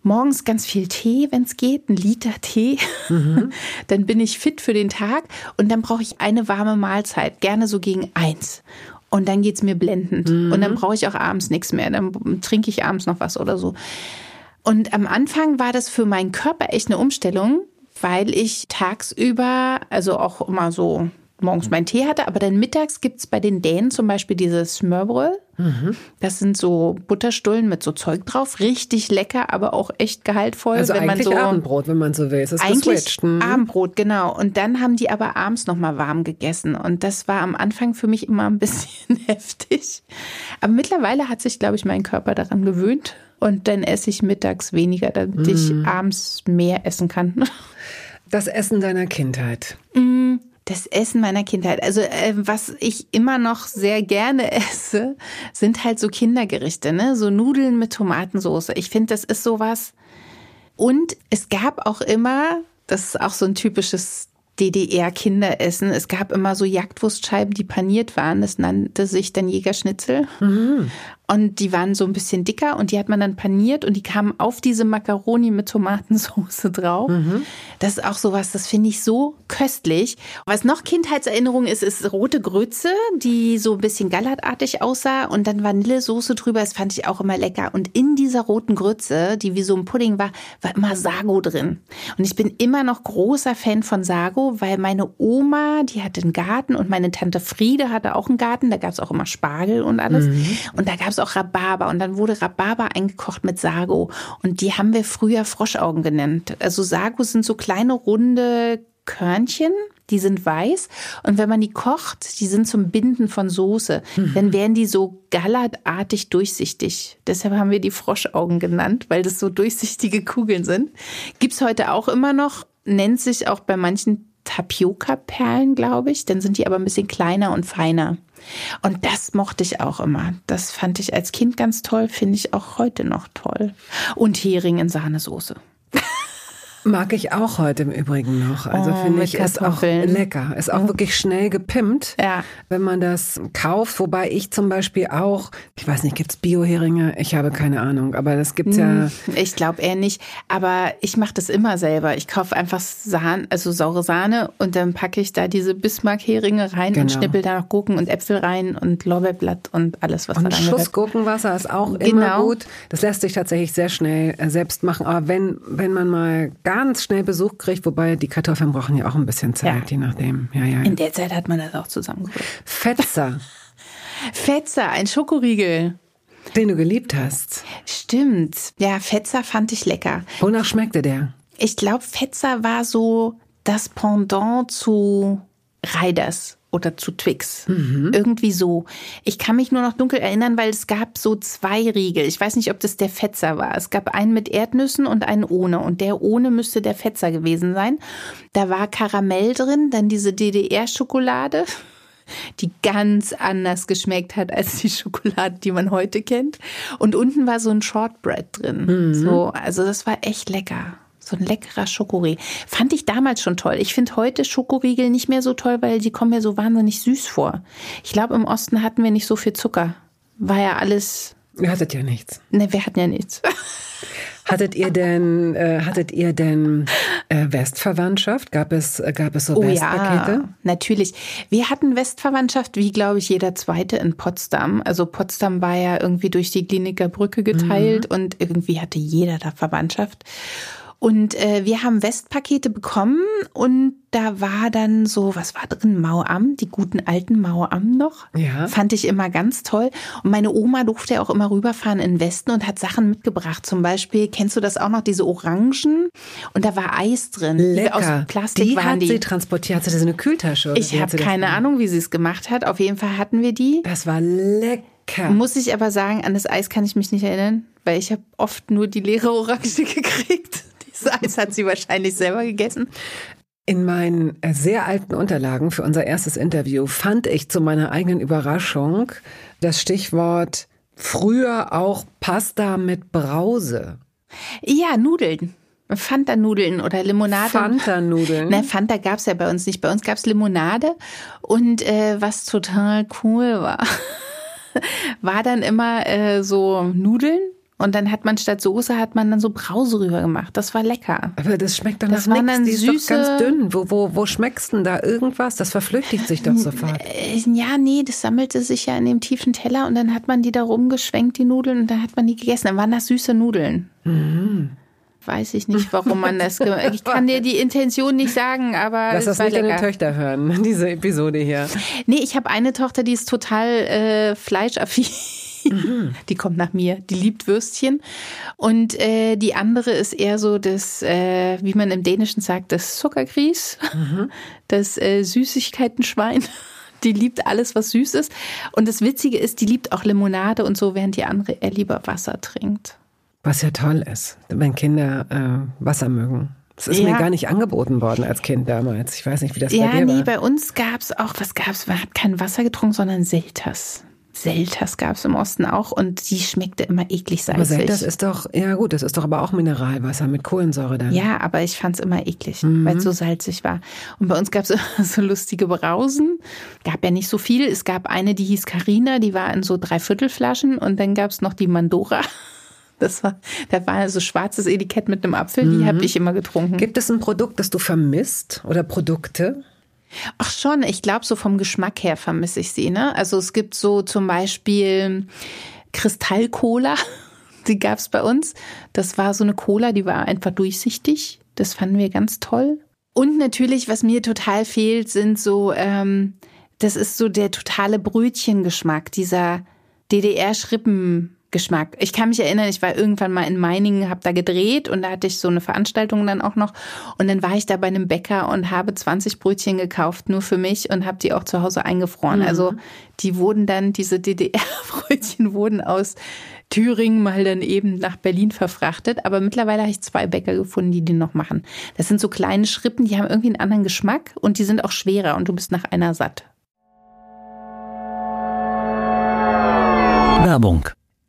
morgens ganz viel Tee, wenn es geht, ein Liter Tee. Mhm. dann bin ich fit für den Tag. Und dann brauche ich eine warme Mahlzeit, gerne so gegen eins. Und dann geht's mir blendend. Mhm. Und dann brauche ich auch abends nichts mehr. Dann trinke ich abends noch was oder so. Und am Anfang war das für meinen Körper echt eine Umstellung, weil ich tagsüber, also auch immer so morgens meinen Tee hatte, aber dann mittags gibt es bei den Dänen zum Beispiel dieses Smørbrød. Mhm. Das sind so Butterstullen mit so Zeug drauf. Richtig lecker, aber auch echt gehaltvoll. Also wenn eigentlich man so, Abendbrot, wenn man so will. Es ist eigentlich. Mhm. Abendbrot, genau. Und dann haben die aber abends nochmal warm gegessen. Und das war am Anfang für mich immer ein bisschen heftig. Aber mittlerweile hat sich, glaube ich, mein Körper daran gewöhnt. Und dann esse ich mittags weniger, damit mm. ich mhm. abends mehr essen kann. Das Essen deiner Kindheit. Mm, das Essen meiner Kindheit. Also äh, was ich immer noch sehr gerne esse, sind halt so Kindergerichte, ne? So Nudeln mit Tomatensauce. Ich finde, das ist sowas. Und es gab auch immer, das ist auch so ein typisches DDR-Kinderessen. Es gab immer so Jagdwurstscheiben, die paniert waren. Das nannte sich dann Jägerschnitzel. Mhm. Und die waren so ein bisschen dicker und die hat man dann paniert und die kamen auf diese Macaroni mit Tomatensauce drauf. Mhm. Das ist auch sowas, das finde ich so köstlich. Was noch Kindheitserinnerung ist, ist rote Grütze, die so ein bisschen gallertartig aussah und dann Vanillesoße drüber. Das fand ich auch immer lecker. Und in dieser roten Grütze, die wie so ein Pudding war, war immer Sago drin. Und ich bin immer noch großer Fan von Sago, weil meine Oma, die hatte einen Garten und meine Tante Friede hatte auch einen Garten. Da gab es auch immer Spargel und alles. Mhm. Und da gab es auch Rhabarber und dann wurde Rhabarber eingekocht mit Sago und die haben wir früher Froschaugen genannt. Also Sago sind so kleine runde Körnchen, die sind weiß und wenn man die kocht, die sind zum Binden von Soße, mhm. dann werden die so gallertartig durchsichtig. Deshalb haben wir die Froschaugen genannt, weil das so durchsichtige Kugeln sind. Gibt's heute auch immer noch, nennt sich auch bei manchen Tapioca-Perlen, glaube ich. Dann sind die aber ein bisschen kleiner und feiner. Und das mochte ich auch immer. Das fand ich als Kind ganz toll, finde ich auch heute noch toll. Und Hering in Sahnesoße. Mag ich auch heute im Übrigen noch. Also oh, finde ich, ist auch lecker. Ist auch wirklich schnell gepimpt, ja. wenn man das kauft. Wobei ich zum Beispiel auch, ich weiß nicht, gibt's Bio-Heringe? Ich habe keine Ahnung, aber das gibt's ja. Hm, ich glaube eher nicht. Aber ich mache das immer selber. Ich kaufe einfach Sahne, also saure Sahne und dann packe ich da diese Bismarck-Heringe rein genau. und schnippel da noch Gurken und Äpfel rein und Lorbeerblatt und alles, was und da rein Schuss Gurkenwasser ist auch genau. immer gut. Das lässt sich tatsächlich sehr schnell äh, selbst machen. Aber wenn, wenn man mal gar ganz schnell Besuch kriegt, wobei die Kartoffeln brauchen ja auch ein bisschen Zeit, ja. je nachdem. Ja, ja. In der Zeit hat man das auch zusammengebracht. Fetzer. Fetzer, ein Schokoriegel. Den du geliebt hast. Stimmt. Ja, Fetzer fand ich lecker. Wonach schmeckte der? Ich glaube, Fetzer war so das Pendant zu Reiders oder zu Twix. Mhm. Irgendwie so. Ich kann mich nur noch dunkel erinnern, weil es gab so zwei Riegel. Ich weiß nicht, ob das der Fetzer war. Es gab einen mit Erdnüssen und einen ohne. Und der ohne müsste der Fetzer gewesen sein. Da war Karamell drin, dann diese DDR-Schokolade die ganz anders geschmeckt hat als die Schokolade, die man heute kennt. Und unten war so ein Shortbread drin. Mhm. So, also das war echt lecker. So ein leckerer Schokoriegel. Fand ich damals schon toll. Ich finde heute Schokoriegel nicht mehr so toll, weil die kommen mir so wahnsinnig süß vor. Ich glaube, im Osten hatten wir nicht so viel Zucker. War ja alles. Ihr hattet ja nichts. Ne, wir hatten ja nichts. Hattet ihr denn, äh, hattet ihr denn äh, Westverwandtschaft? Gab es, äh, gab es so oh, Westpakete? Ja, natürlich. Wir hatten Westverwandtschaft, wie glaube ich jeder zweite in Potsdam. Also Potsdam war ja irgendwie durch die Kliniker Brücke geteilt mhm. und irgendwie hatte jeder da Verwandtschaft. Und äh, wir haben Westpakete bekommen und da war dann so, was war drin? Mauam, die guten alten Mauam noch. Ja. Fand ich immer ganz toll. Und meine Oma durfte ja auch immer rüberfahren in den Westen und hat Sachen mitgebracht. Zum Beispiel, kennst du das auch noch, diese Orangen? Und da war Eis drin. Lecker. Aus Plastik die waren hat die. sie transportiert. Hatte sie so eine Kühltasche? Oder ich habe keine Ahnung, wie sie es gemacht hat. Auf jeden Fall hatten wir die. Das war lecker. Muss ich aber sagen, an das Eis kann ich mich nicht erinnern, weil ich habe oft nur die leere Orange gekriegt. Das Eis hat sie wahrscheinlich selber gegessen. In meinen äh, sehr alten Unterlagen für unser erstes Interview fand ich zu meiner eigenen Überraschung das Stichwort früher auch Pasta mit Brause. Ja, Nudeln. Fanta-Nudeln oder Limonade. Fanta-Nudeln. Ne, Fanta gab es ja bei uns nicht. Bei uns gab es Limonade und äh, was total cool war, war dann immer äh, so Nudeln und dann hat man statt Soße hat man dann so Brause rüber gemacht. Das war lecker. Aber das schmeckt dann das nach nichts. Die süße, ist doch ganz dünn. Wo, wo, wo schmeckst denn da irgendwas? Das verflüchtigt sich doch sofort. Äh, ja, nee, das sammelte sich ja in dem tiefen Teller und dann hat man die da rumgeschwenkt, die Nudeln, und dann hat man die gegessen. Dann waren das süße Nudeln. Mhm. Weiß ich nicht, warum man das gemacht hat. Ich kann dir die Intention nicht sagen, aber. Lass das nicht lecker. deine Töchter hören, diese Episode hier. Nee, ich habe eine Tochter, die ist total äh, fleischaffin. Mhm. Die kommt nach mir. Die liebt Würstchen. Und äh, die andere ist eher so das, äh, wie man im Dänischen sagt, das Zuckergries, mhm. das äh, Süßigkeitenschwein. Die liebt alles, was süß ist. Und das Witzige ist, die liebt auch Limonade und so, während die andere eher lieber Wasser trinkt. Was ja toll ist, wenn Kinder äh, Wasser mögen. Das ist ja. mir gar nicht angeboten worden als Kind damals. Ich weiß nicht, wie das ja, bei dir war. Ja, nee, bei uns gab es auch, was gab es? Man hat kein Wasser getrunken, sondern Selters. Selters gab es im Osten auch und die schmeckte immer eklig salzig. Aber Selters ist doch, ja gut, das ist doch aber auch Mineralwasser mit Kohlensäure dann. Ja, aber ich fand es immer eklig, mhm. weil es so salzig war. Und bei uns gab es immer so lustige Brausen. Gab ja nicht so viel. Es gab eine, die hieß Carina, die war in so Dreiviertelflaschen und dann gab es noch die Mandora. Das war, da war so schwarzes Etikett mit einem Apfel, die mhm. habe ich immer getrunken. Gibt es ein Produkt, das du vermisst oder Produkte? Ach schon, ich glaube, so vom Geschmack her vermisse ich sie. Ne? Also es gibt so zum Beispiel Kristallcola, die gab es bei uns. Das war so eine Cola, die war einfach durchsichtig. Das fanden wir ganz toll. Und natürlich, was mir total fehlt, sind so, ähm, das ist so der totale Brötchengeschmack, dieser DDR-Schrippen. Geschmack. Ich kann mich erinnern, ich war irgendwann mal in Meiningen, habe da gedreht und da hatte ich so eine Veranstaltung dann auch noch und dann war ich da bei einem Bäcker und habe 20 Brötchen gekauft nur für mich und habe die auch zu Hause eingefroren. Mhm. Also die wurden dann diese DDR-Brötchen wurden aus Thüringen mal dann eben nach Berlin verfrachtet, aber mittlerweile habe ich zwei Bäcker gefunden, die die noch machen. Das sind so kleine Schrippen, die haben irgendwie einen anderen Geschmack und die sind auch schwerer und du bist nach einer satt. Werbung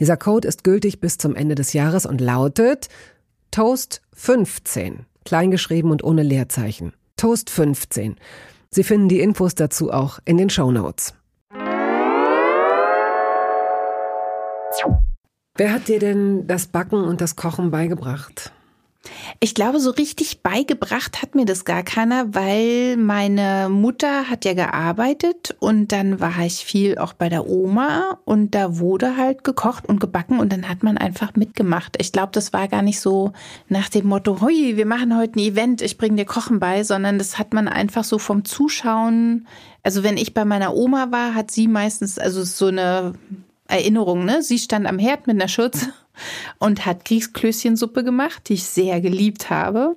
Dieser Code ist gültig bis zum Ende des Jahres und lautet Toast 15, kleingeschrieben und ohne Leerzeichen. Toast 15. Sie finden die Infos dazu auch in den Show Notes. Wer hat dir denn das Backen und das Kochen beigebracht? Ich glaube, so richtig beigebracht hat mir das gar keiner, weil meine Mutter hat ja gearbeitet und dann war ich viel auch bei der Oma und da wurde halt gekocht und gebacken und dann hat man einfach mitgemacht. Ich glaube, das war gar nicht so nach dem Motto, hui, wir machen heute ein Event, ich bringe dir Kochen bei, sondern das hat man einfach so vom Zuschauen. Also wenn ich bei meiner Oma war, hat sie meistens, also so eine Erinnerung, ne? Sie stand am Herd mit einer Schürze und hat Kriegsklößchensuppe gemacht, die ich sehr geliebt habe.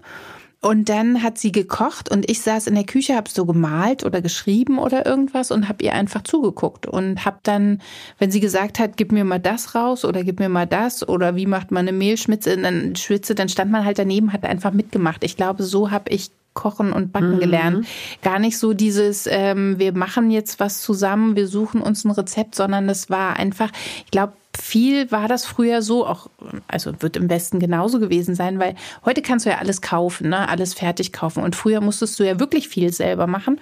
Und dann hat sie gekocht und ich saß in der Küche, habe so gemalt oder geschrieben oder irgendwas und habe ihr einfach zugeguckt und habe dann, wenn sie gesagt hat, gib mir mal das raus oder gib mir mal das oder wie macht man eine Mehlschmitze, dann Schwitze, dann stand man halt daneben, hat einfach mitgemacht. Ich glaube, so habe ich Kochen und Backen mhm. gelernt. Gar nicht so dieses, ähm, wir machen jetzt was zusammen, wir suchen uns ein Rezept, sondern es war einfach, ich glaube, viel war das früher so, auch, also wird im Westen genauso gewesen sein, weil heute kannst du ja alles kaufen, ne? alles fertig kaufen. Und früher musstest du ja wirklich viel selber machen.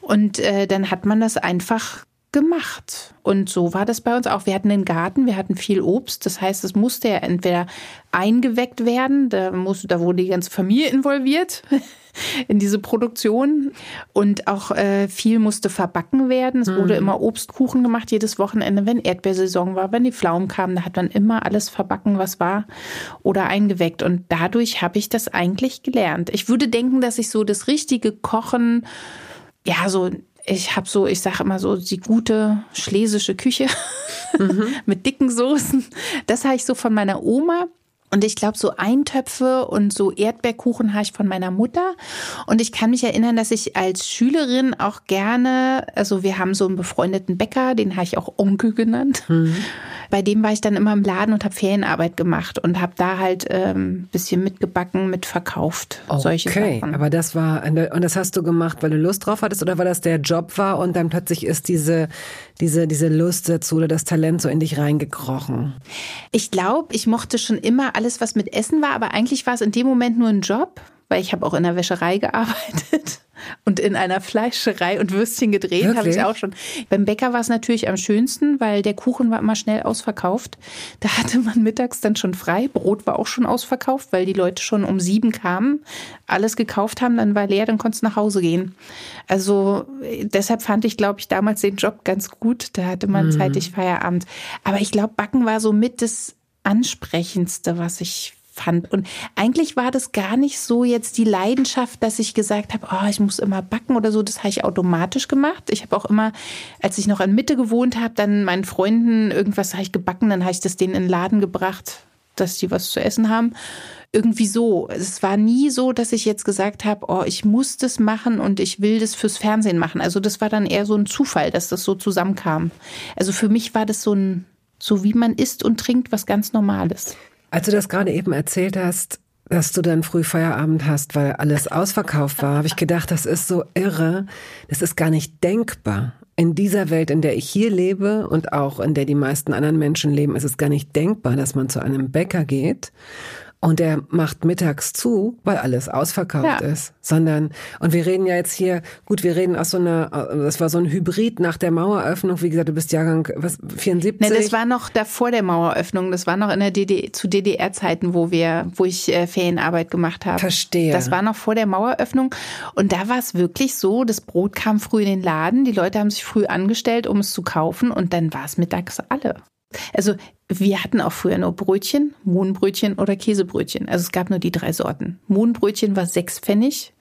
Und äh, dann hat man das einfach gemacht. Und so war das bei uns auch. Wir hatten einen Garten, wir hatten viel Obst. Das heißt, es musste ja entweder eingeweckt werden, da, musste, da wurde die ganze Familie involviert in diese Produktion. Und auch äh, viel musste verbacken werden. Es wurde mhm. immer Obstkuchen gemacht, jedes Wochenende, wenn Erdbeersaison war, wenn die Pflaumen kamen, da hat man immer alles verbacken, was war oder eingeweckt. Und dadurch habe ich das eigentlich gelernt. Ich würde denken, dass ich so das richtige Kochen ja, so ich habe so, ich sage immer so, die gute schlesische Küche mhm. mit dicken Soßen. Das habe ich so von meiner Oma. Und ich glaube, so Eintöpfe und so Erdbeerkuchen habe ich von meiner Mutter. Und ich kann mich erinnern, dass ich als Schülerin auch gerne, also wir haben so einen befreundeten Bäcker, den habe ich auch Onkel genannt. Mhm. Bei dem war ich dann immer im Laden und habe Ferienarbeit gemacht und habe da halt ähm, bisschen mitgebacken, mitverkauft. Okay, solche Sachen. aber das war, und das hast du gemacht, weil du Lust drauf hattest oder weil das der Job war und dann plötzlich ist diese, diese, diese Lust dazu oder das Talent so in dich reingekrochen? Ich glaube, ich mochte schon immer alles, was mit Essen war, aber eigentlich war es in dem Moment nur ein Job, weil ich habe auch in der Wäscherei gearbeitet. Und in einer Fleischerei und Würstchen gedreht habe ich auch schon. Beim Bäcker war es natürlich am schönsten, weil der Kuchen war immer schnell ausverkauft. Da hatte man mittags dann schon frei. Brot war auch schon ausverkauft, weil die Leute schon um sieben kamen, alles gekauft haben, dann war leer, dann konntest du nach Hause gehen. Also deshalb fand ich, glaube ich, damals den Job ganz gut. Da hatte man mhm. zeitig Feierabend. Aber ich glaube, Backen war so mit das Ansprechendste, was ich fand. Und eigentlich war das gar nicht so jetzt die Leidenschaft, dass ich gesagt habe, oh, ich muss immer backen oder so. Das habe ich automatisch gemacht. Ich habe auch immer, als ich noch in Mitte gewohnt habe, dann meinen Freunden irgendwas habe ich gebacken, dann habe ich das denen in den Laden gebracht, dass die was zu essen haben. Irgendwie so. Es war nie so, dass ich jetzt gesagt habe, oh, ich muss das machen und ich will das fürs Fernsehen machen. Also das war dann eher so ein Zufall, dass das so zusammenkam. Also für mich war das so ein, so wie man isst und trinkt, was ganz Normales. Als du das gerade eben erzählt hast, dass du dann früh Feierabend hast, weil alles ausverkauft war, habe ich gedacht, das ist so irre. Das ist gar nicht denkbar. In dieser Welt, in der ich hier lebe und auch in der die meisten anderen Menschen leben, ist es gar nicht denkbar, dass man zu einem Bäcker geht und der macht mittags zu, weil alles ausverkauft ja. ist. Sondern, und wir reden ja jetzt hier, gut, wir reden aus so einer, das war so ein Hybrid nach der Maueröffnung. Wie gesagt, du bist Jahrgang was, 74? Ne, das war noch davor der Maueröffnung. Das war noch in der DDR, zu DDR-Zeiten, wo wir, wo ich äh, Ferienarbeit gemacht habe. Verstehe. Das war noch vor der Maueröffnung. Und da war es wirklich so, das Brot kam früh in den Laden. Die Leute haben sich früh angestellt, um es zu kaufen. Und dann war es mittags alle. Also wir hatten auch früher nur Brötchen, Mohnbrötchen oder Käsebrötchen. Also es gab nur die drei Sorten. Mohnbrötchen war sechs Pfennig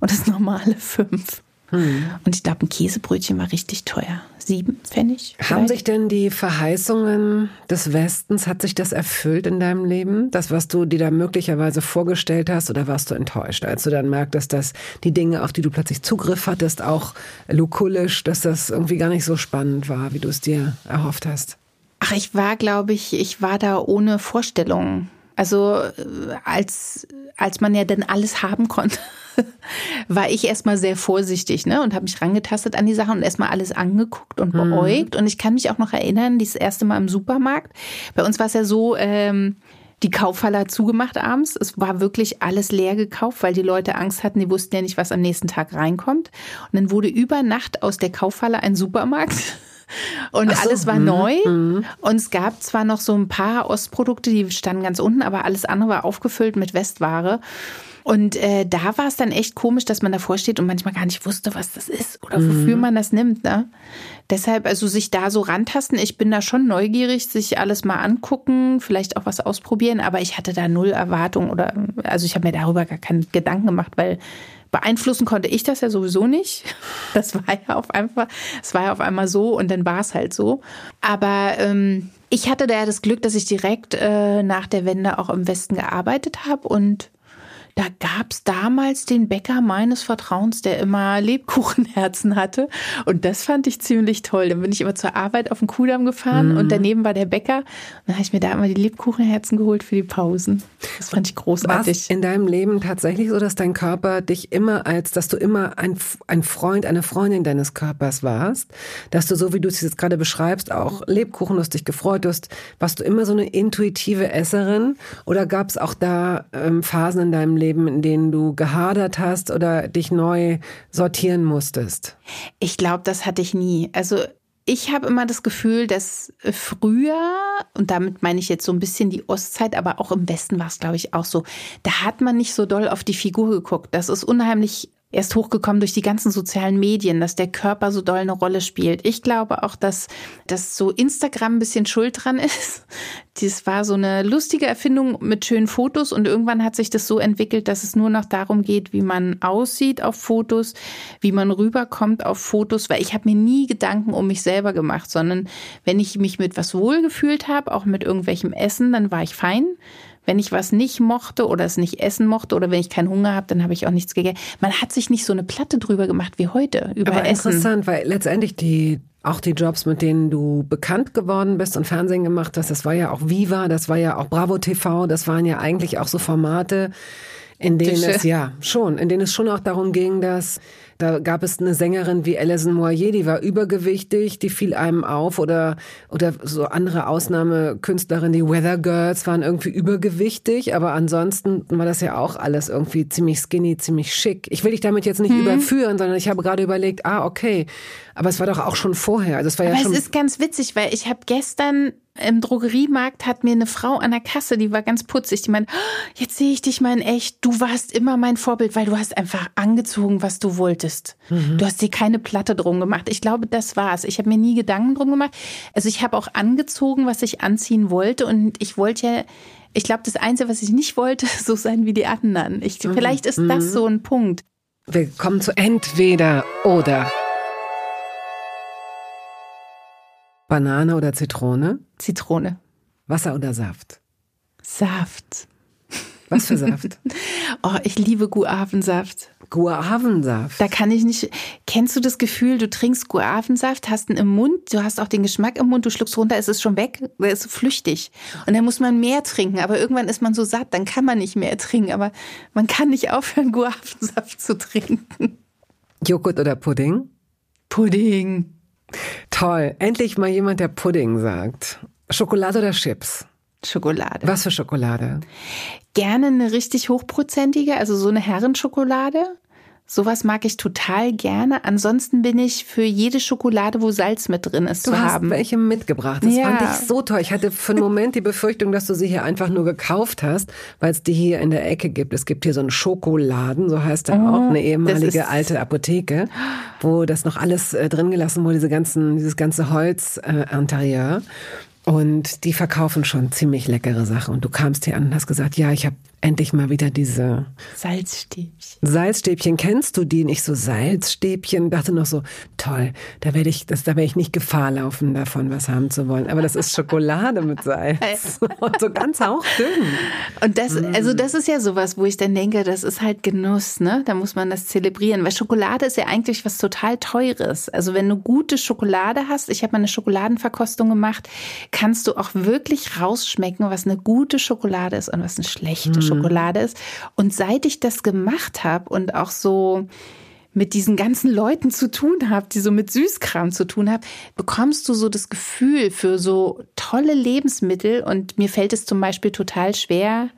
und das normale fünf. Hm. Und ich glaube, ein Käsebrötchen war richtig teuer. Sieben Pfennig. Vielleicht. Haben sich denn die Verheißungen des Westens, hat sich das erfüllt in deinem Leben? Das, was du dir da möglicherweise vorgestellt hast, oder warst du enttäuscht, als du dann merktest, dass die Dinge, auf die du plötzlich Zugriff hattest, auch lukullisch, dass das irgendwie gar nicht so spannend war, wie du es dir erhofft hast? Ach, ich war, glaube ich, ich war da ohne Vorstellung. Also äh, als, als man ja dann alles haben konnte, war ich erstmal sehr vorsichtig ne? und habe mich rangetastet an die Sachen und erstmal alles angeguckt und mhm. beäugt. Mhm. Und ich kann mich auch noch erinnern, dieses erste Mal im Supermarkt. Bei uns war es ja so, ähm, die Kaufhalle hat zugemacht abends. Es war wirklich alles leer gekauft, weil die Leute Angst hatten, die wussten ja nicht, was am nächsten Tag reinkommt. Und dann wurde über Nacht aus der Kaufhalle ein Supermarkt. Und so, alles war mh, neu. Mh. Und es gab zwar noch so ein paar Ostprodukte, die standen ganz unten, aber alles andere war aufgefüllt mit Westware. Und äh, da war es dann echt komisch, dass man davor steht und manchmal gar nicht wusste, was das ist oder wofür mhm. man das nimmt. Ne? Deshalb, also sich da so rantasten, ich bin da schon neugierig, sich alles mal angucken, vielleicht auch was ausprobieren, aber ich hatte da null Erwartung oder also ich habe mir darüber gar keinen Gedanken gemacht, weil beeinflussen konnte ich das ja sowieso nicht. Das war ja auf einmal, es war ja auf einmal so und dann war es halt so. Aber ähm, ich hatte da ja das Glück, dass ich direkt äh, nach der Wende auch im Westen gearbeitet habe und da gab's damals den Bäcker meines Vertrauens, der immer Lebkuchenherzen hatte. Und das fand ich ziemlich toll. Dann bin ich immer zur Arbeit auf den Kudamm gefahren mhm. und daneben war der Bäcker. Und dann habe ich mir da immer die Lebkuchenherzen geholt für die Pausen. Das fand ich großartig. War in deinem Leben tatsächlich so, dass dein Körper dich immer als, dass du immer ein, ein Freund, eine Freundin deines Körpers warst? Dass du so, wie du es jetzt gerade beschreibst, auch Lebkuchen, du dich gefreut hast, warst du immer so eine intuitive Esserin? Oder gab es auch da ähm, Phasen in deinem Leben, Leben, in denen du gehadert hast oder dich neu sortieren musstest? Ich glaube, das hatte ich nie. Also ich habe immer das Gefühl, dass früher, und damit meine ich jetzt so ein bisschen die Ostzeit, aber auch im Westen war es, glaube ich, auch so, da hat man nicht so doll auf die Figur geguckt. Das ist unheimlich erst hochgekommen durch die ganzen sozialen Medien, dass der Körper so doll eine Rolle spielt. Ich glaube auch, dass, dass so Instagram ein bisschen schuld dran ist. Das war so eine lustige Erfindung mit schönen Fotos und irgendwann hat sich das so entwickelt, dass es nur noch darum geht, wie man aussieht auf Fotos, wie man rüberkommt auf Fotos, weil ich habe mir nie Gedanken um mich selber gemacht, sondern wenn ich mich mit was wohlgefühlt habe, auch mit irgendwelchem Essen, dann war ich fein. Wenn ich was nicht mochte oder es nicht essen mochte oder wenn ich keinen Hunger habe, dann habe ich auch nichts gegessen. Man hat sich nicht so eine Platte drüber gemacht wie heute über Aber Essen. Interessant, weil letztendlich die auch die Jobs, mit denen du bekannt geworden bist und Fernsehen gemacht hast, das war ja auch Viva, das war ja auch Bravo TV, das waren ja eigentlich auch so Formate, in denen Tische. es ja schon, in denen es schon auch darum ging, dass da gab es eine Sängerin wie Alison Moyer, die war übergewichtig, die fiel einem auf oder, oder so andere Ausnahmekünstlerinnen, die Weather Girls waren irgendwie übergewichtig, aber ansonsten war das ja auch alles irgendwie ziemlich skinny, ziemlich schick. Ich will dich damit jetzt nicht hm. überführen, sondern ich habe gerade überlegt, ah, okay, aber es war doch auch schon vorher. Also es war aber ja schon es ist ganz witzig, weil ich habe gestern im Drogeriemarkt hat mir eine Frau an der Kasse, die war ganz putzig, die meint, oh, jetzt sehe ich dich mal in echt, du warst immer mein Vorbild, weil du hast einfach angezogen, was du wolltest. Mhm. Du hast dir keine Platte drum gemacht. Ich glaube, das war's. Ich habe mir nie Gedanken drum gemacht. Also ich habe auch angezogen, was ich anziehen wollte und ich wollte ja ich glaube, das Einzige, was ich nicht wollte, so sein wie die anderen. Ich, mhm. Vielleicht ist das mhm. so ein Punkt. Wir kommen zu entweder oder. Banane oder Zitrone? Zitrone. Wasser oder Saft? Saft. Was für Saft? oh, ich liebe Guavensaft. Guavensaft. Da kann ich nicht. Kennst du das Gefühl, du trinkst Guavensaft, hast ihn im Mund, du hast auch den Geschmack im Mund, du schluckst runter, ist es schon weg, der ist so flüchtig. Und dann muss man mehr trinken, aber irgendwann ist man so satt, dann kann man nicht mehr trinken, aber man kann nicht aufhören, Guavensaft zu trinken. Joghurt oder Pudding? Pudding. Toll. Endlich mal jemand, der Pudding sagt. Schokolade oder Chips? Schokolade. Was für Schokolade? Gerne eine richtig hochprozentige, also so eine Herrenschokolade. Sowas mag ich total gerne. Ansonsten bin ich für jede Schokolade, wo Salz mit drin ist, du zu haben. Du hast welche mitgebracht. Das ja. fand ich so toll. Ich hatte für einen Moment die Befürchtung, dass du sie hier einfach nur gekauft hast, weil es die hier in der Ecke gibt. Es gibt hier so einen Schokoladen, so heißt er oh, auch, eine ehemalige alte Apotheke, wo das noch alles äh, drin gelassen wurde, diese ganzen, dieses ganze Holz äh. Und die verkaufen schon ziemlich leckere Sachen. Und du kamst hier an und hast gesagt, ja, ich habe endlich mal wieder diese Salzstäbchen. Salzstäbchen, kennst du die? Nicht so Salzstäbchen. Dachte noch so, toll, da werde ich, das, da werde ich nicht Gefahr laufen, davon was haben zu wollen. Aber das ist Schokolade mit Salz. und so ganz hauchdünn. Und das, mm. also das ist ja sowas, wo ich dann denke, das ist halt Genuss, ne? Da muss man das zelebrieren. Weil Schokolade ist ja eigentlich was total Teures. Also wenn du gute Schokolade hast, ich habe mal eine Schokoladenverkostung gemacht, kannst du auch wirklich rausschmecken, was eine gute Schokolade ist und was eine schlechte mm. Schokolade ist. Und seit ich das gemacht habe und auch so mit diesen ganzen Leuten zu tun habe, die so mit Süßkram zu tun haben, bekommst du so das Gefühl für so tolle Lebensmittel. Und mir fällt es zum Beispiel total schwer,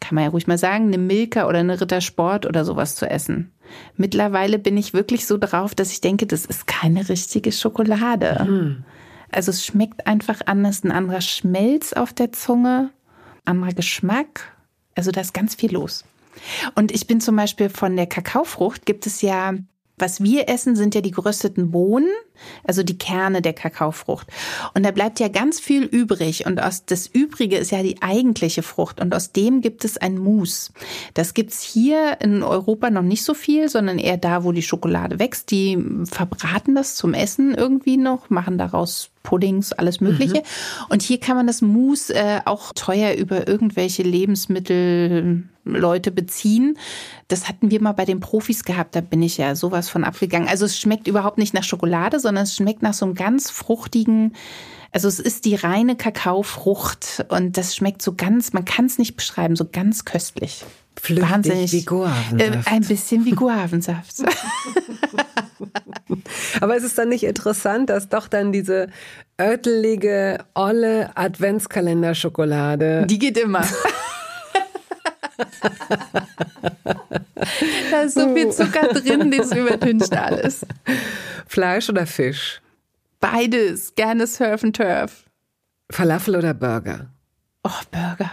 kann man ja ruhig mal sagen, eine Milka oder eine Rittersport oder sowas zu essen. Mittlerweile bin ich wirklich so drauf, dass ich denke, das ist keine richtige Schokolade. Mhm. Also es schmeckt einfach anders, ein anderer Schmelz auf der Zunge, anderer Geschmack. Also da ist ganz viel los. Und ich bin zum Beispiel von der Kakaofrucht, gibt es ja was wir essen, sind ja die gerösteten Bohnen, also die Kerne der Kakaofrucht. Und da bleibt ja ganz viel übrig. Und aus das Übrige ist ja die eigentliche Frucht. Und aus dem gibt es ein Mousse. Das gibt's hier in Europa noch nicht so viel, sondern eher da, wo die Schokolade wächst. Die verbraten das zum Essen irgendwie noch, machen daraus Puddings, alles Mögliche. Mhm. Und hier kann man das Mousse äh, auch teuer über irgendwelche Lebensmittelleute beziehen. Das hatten wir mal bei den Profis gehabt, da bin ich ja sowas von abgegangen. Also es schmeckt überhaupt nicht nach Schokolade, sondern es schmeckt nach so einem ganz fruchtigen, also es ist die reine Kakaofrucht und das schmeckt so ganz, man kann es nicht beschreiben, so ganz köstlich. Flüchtig Wahnsinnig. wie Guavensaft. Äh, ein bisschen wie Guavensaft. Aber ist es dann nicht interessant, dass doch dann diese örtliche, olle Adventskalender-Schokolade. Die geht immer. da ist so viel Zucker drin, das übertüncht alles. Fleisch oder Fisch? Beides. Gerne Surf and Turf. Falafel oder Burger? Oh, Burger.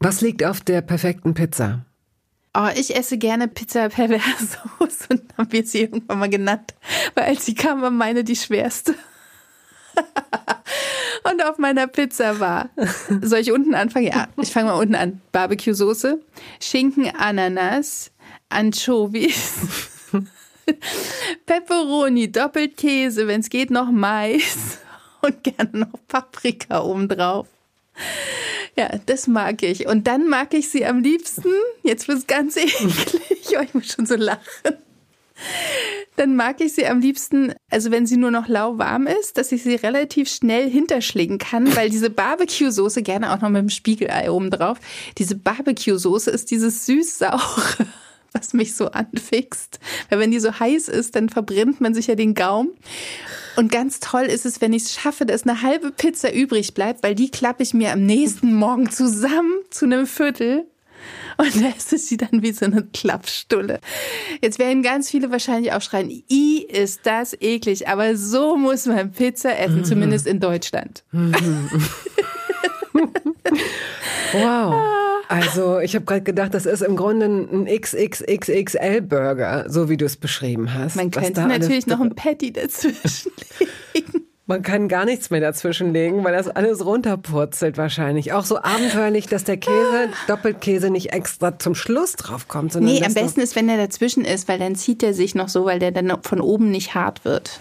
Was liegt auf der perfekten Pizza? Oh, ich esse gerne Pizza Perversos und haben wir sie irgendwann mal genannt, weil als sie kam, war meine die schwerste. und auf meiner Pizza war, soll ich unten anfangen? Ja, ich fange mal unten an. Barbecue-Soße, Schinken, Ananas, Anchovies, Pepperoni, Doppelkäse, wenn es geht, noch Mais und gerne noch Paprika obendrauf. Ja, das mag ich. Und dann mag ich sie am liebsten, jetzt wird es ganz eklig, oh, ich muss schon so lachen. Dann mag ich sie am liebsten, also wenn sie nur noch lauwarm ist, dass ich sie relativ schnell hinterschlägen kann, weil diese Barbecue-Soße, gerne auch noch mit dem Spiegelei oben drauf, diese Barbecue-Soße ist dieses süß-saure, was mich so anfixt. Weil wenn die so heiß ist, dann verbrennt man sich ja den Gaum. Und ganz toll ist es, wenn ich es schaffe, dass eine halbe Pizza übrig bleibt, weil die klappe ich mir am nächsten Morgen zusammen zu einem Viertel und da ist sie dann wie so eine Klappstulle. Jetzt werden ganz viele wahrscheinlich auch schreien, i ist das eklig, aber so muss man Pizza essen, mhm. zumindest in Deutschland. Mhm. wow. Also ich habe gerade gedacht, das ist im Grunde ein XXXXL-Burger, so wie du es beschrieben hast. Man könnte natürlich noch ein Patty dazwischen legen. Man kann gar nichts mehr dazwischen legen, weil das alles runterpurzelt wahrscheinlich. Auch so abenteuerlich, dass der Käse, Doppelkäse nicht extra zum Schluss drauf kommt. Sondern nee, am besten ist, wenn er dazwischen ist, weil dann zieht er sich noch so, weil der dann von oben nicht hart wird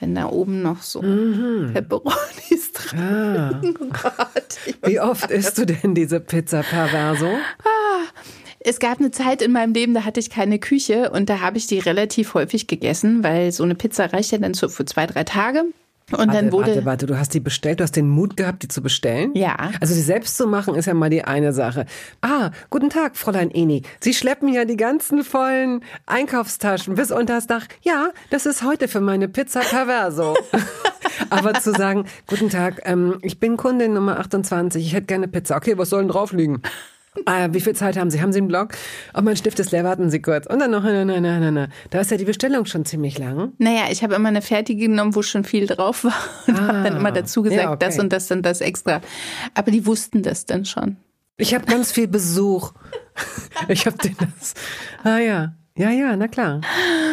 wenn da oben noch so mhm. Pepperonis drin ah. oh Gott, Wie oft isst du denn diese Pizza Perverso? Ah, es gab eine Zeit in meinem Leben, da hatte ich keine Küche und da habe ich die relativ häufig gegessen, weil so eine Pizza reicht ja dann für zwei, drei Tage. Und warte, dann wurde. Warte, warte, du hast die bestellt, du hast den Mut gehabt, die zu bestellen? Ja. Also sie selbst zu machen, ist ja mal die eine Sache. Ah, guten Tag, Fräulein Eni. Sie schleppen ja die ganzen vollen Einkaufstaschen bis unter das Dach. Ja, das ist heute für meine Pizza Perverso. Aber zu sagen, guten Tag, ähm, ich bin Kundin Nummer 28, ich hätte gerne Pizza. Okay, was soll denn drauf liegen? Ah, wie viel Zeit haben Sie? Haben Sie einen Blog? Oh, mein Stift ist leer, warten Sie kurz. Und dann noch, na, na, na, na. Da ist ja die Bestellung schon ziemlich lang. Naja, ich habe immer eine fertige genommen, wo schon viel drauf war. Und ah, habe dann immer dazu gesagt, ja, okay. das und das und das extra. Aber die wussten das dann schon. Ich habe ganz viel Besuch. ich habe den das. Ah ja. Ja, ja, na klar.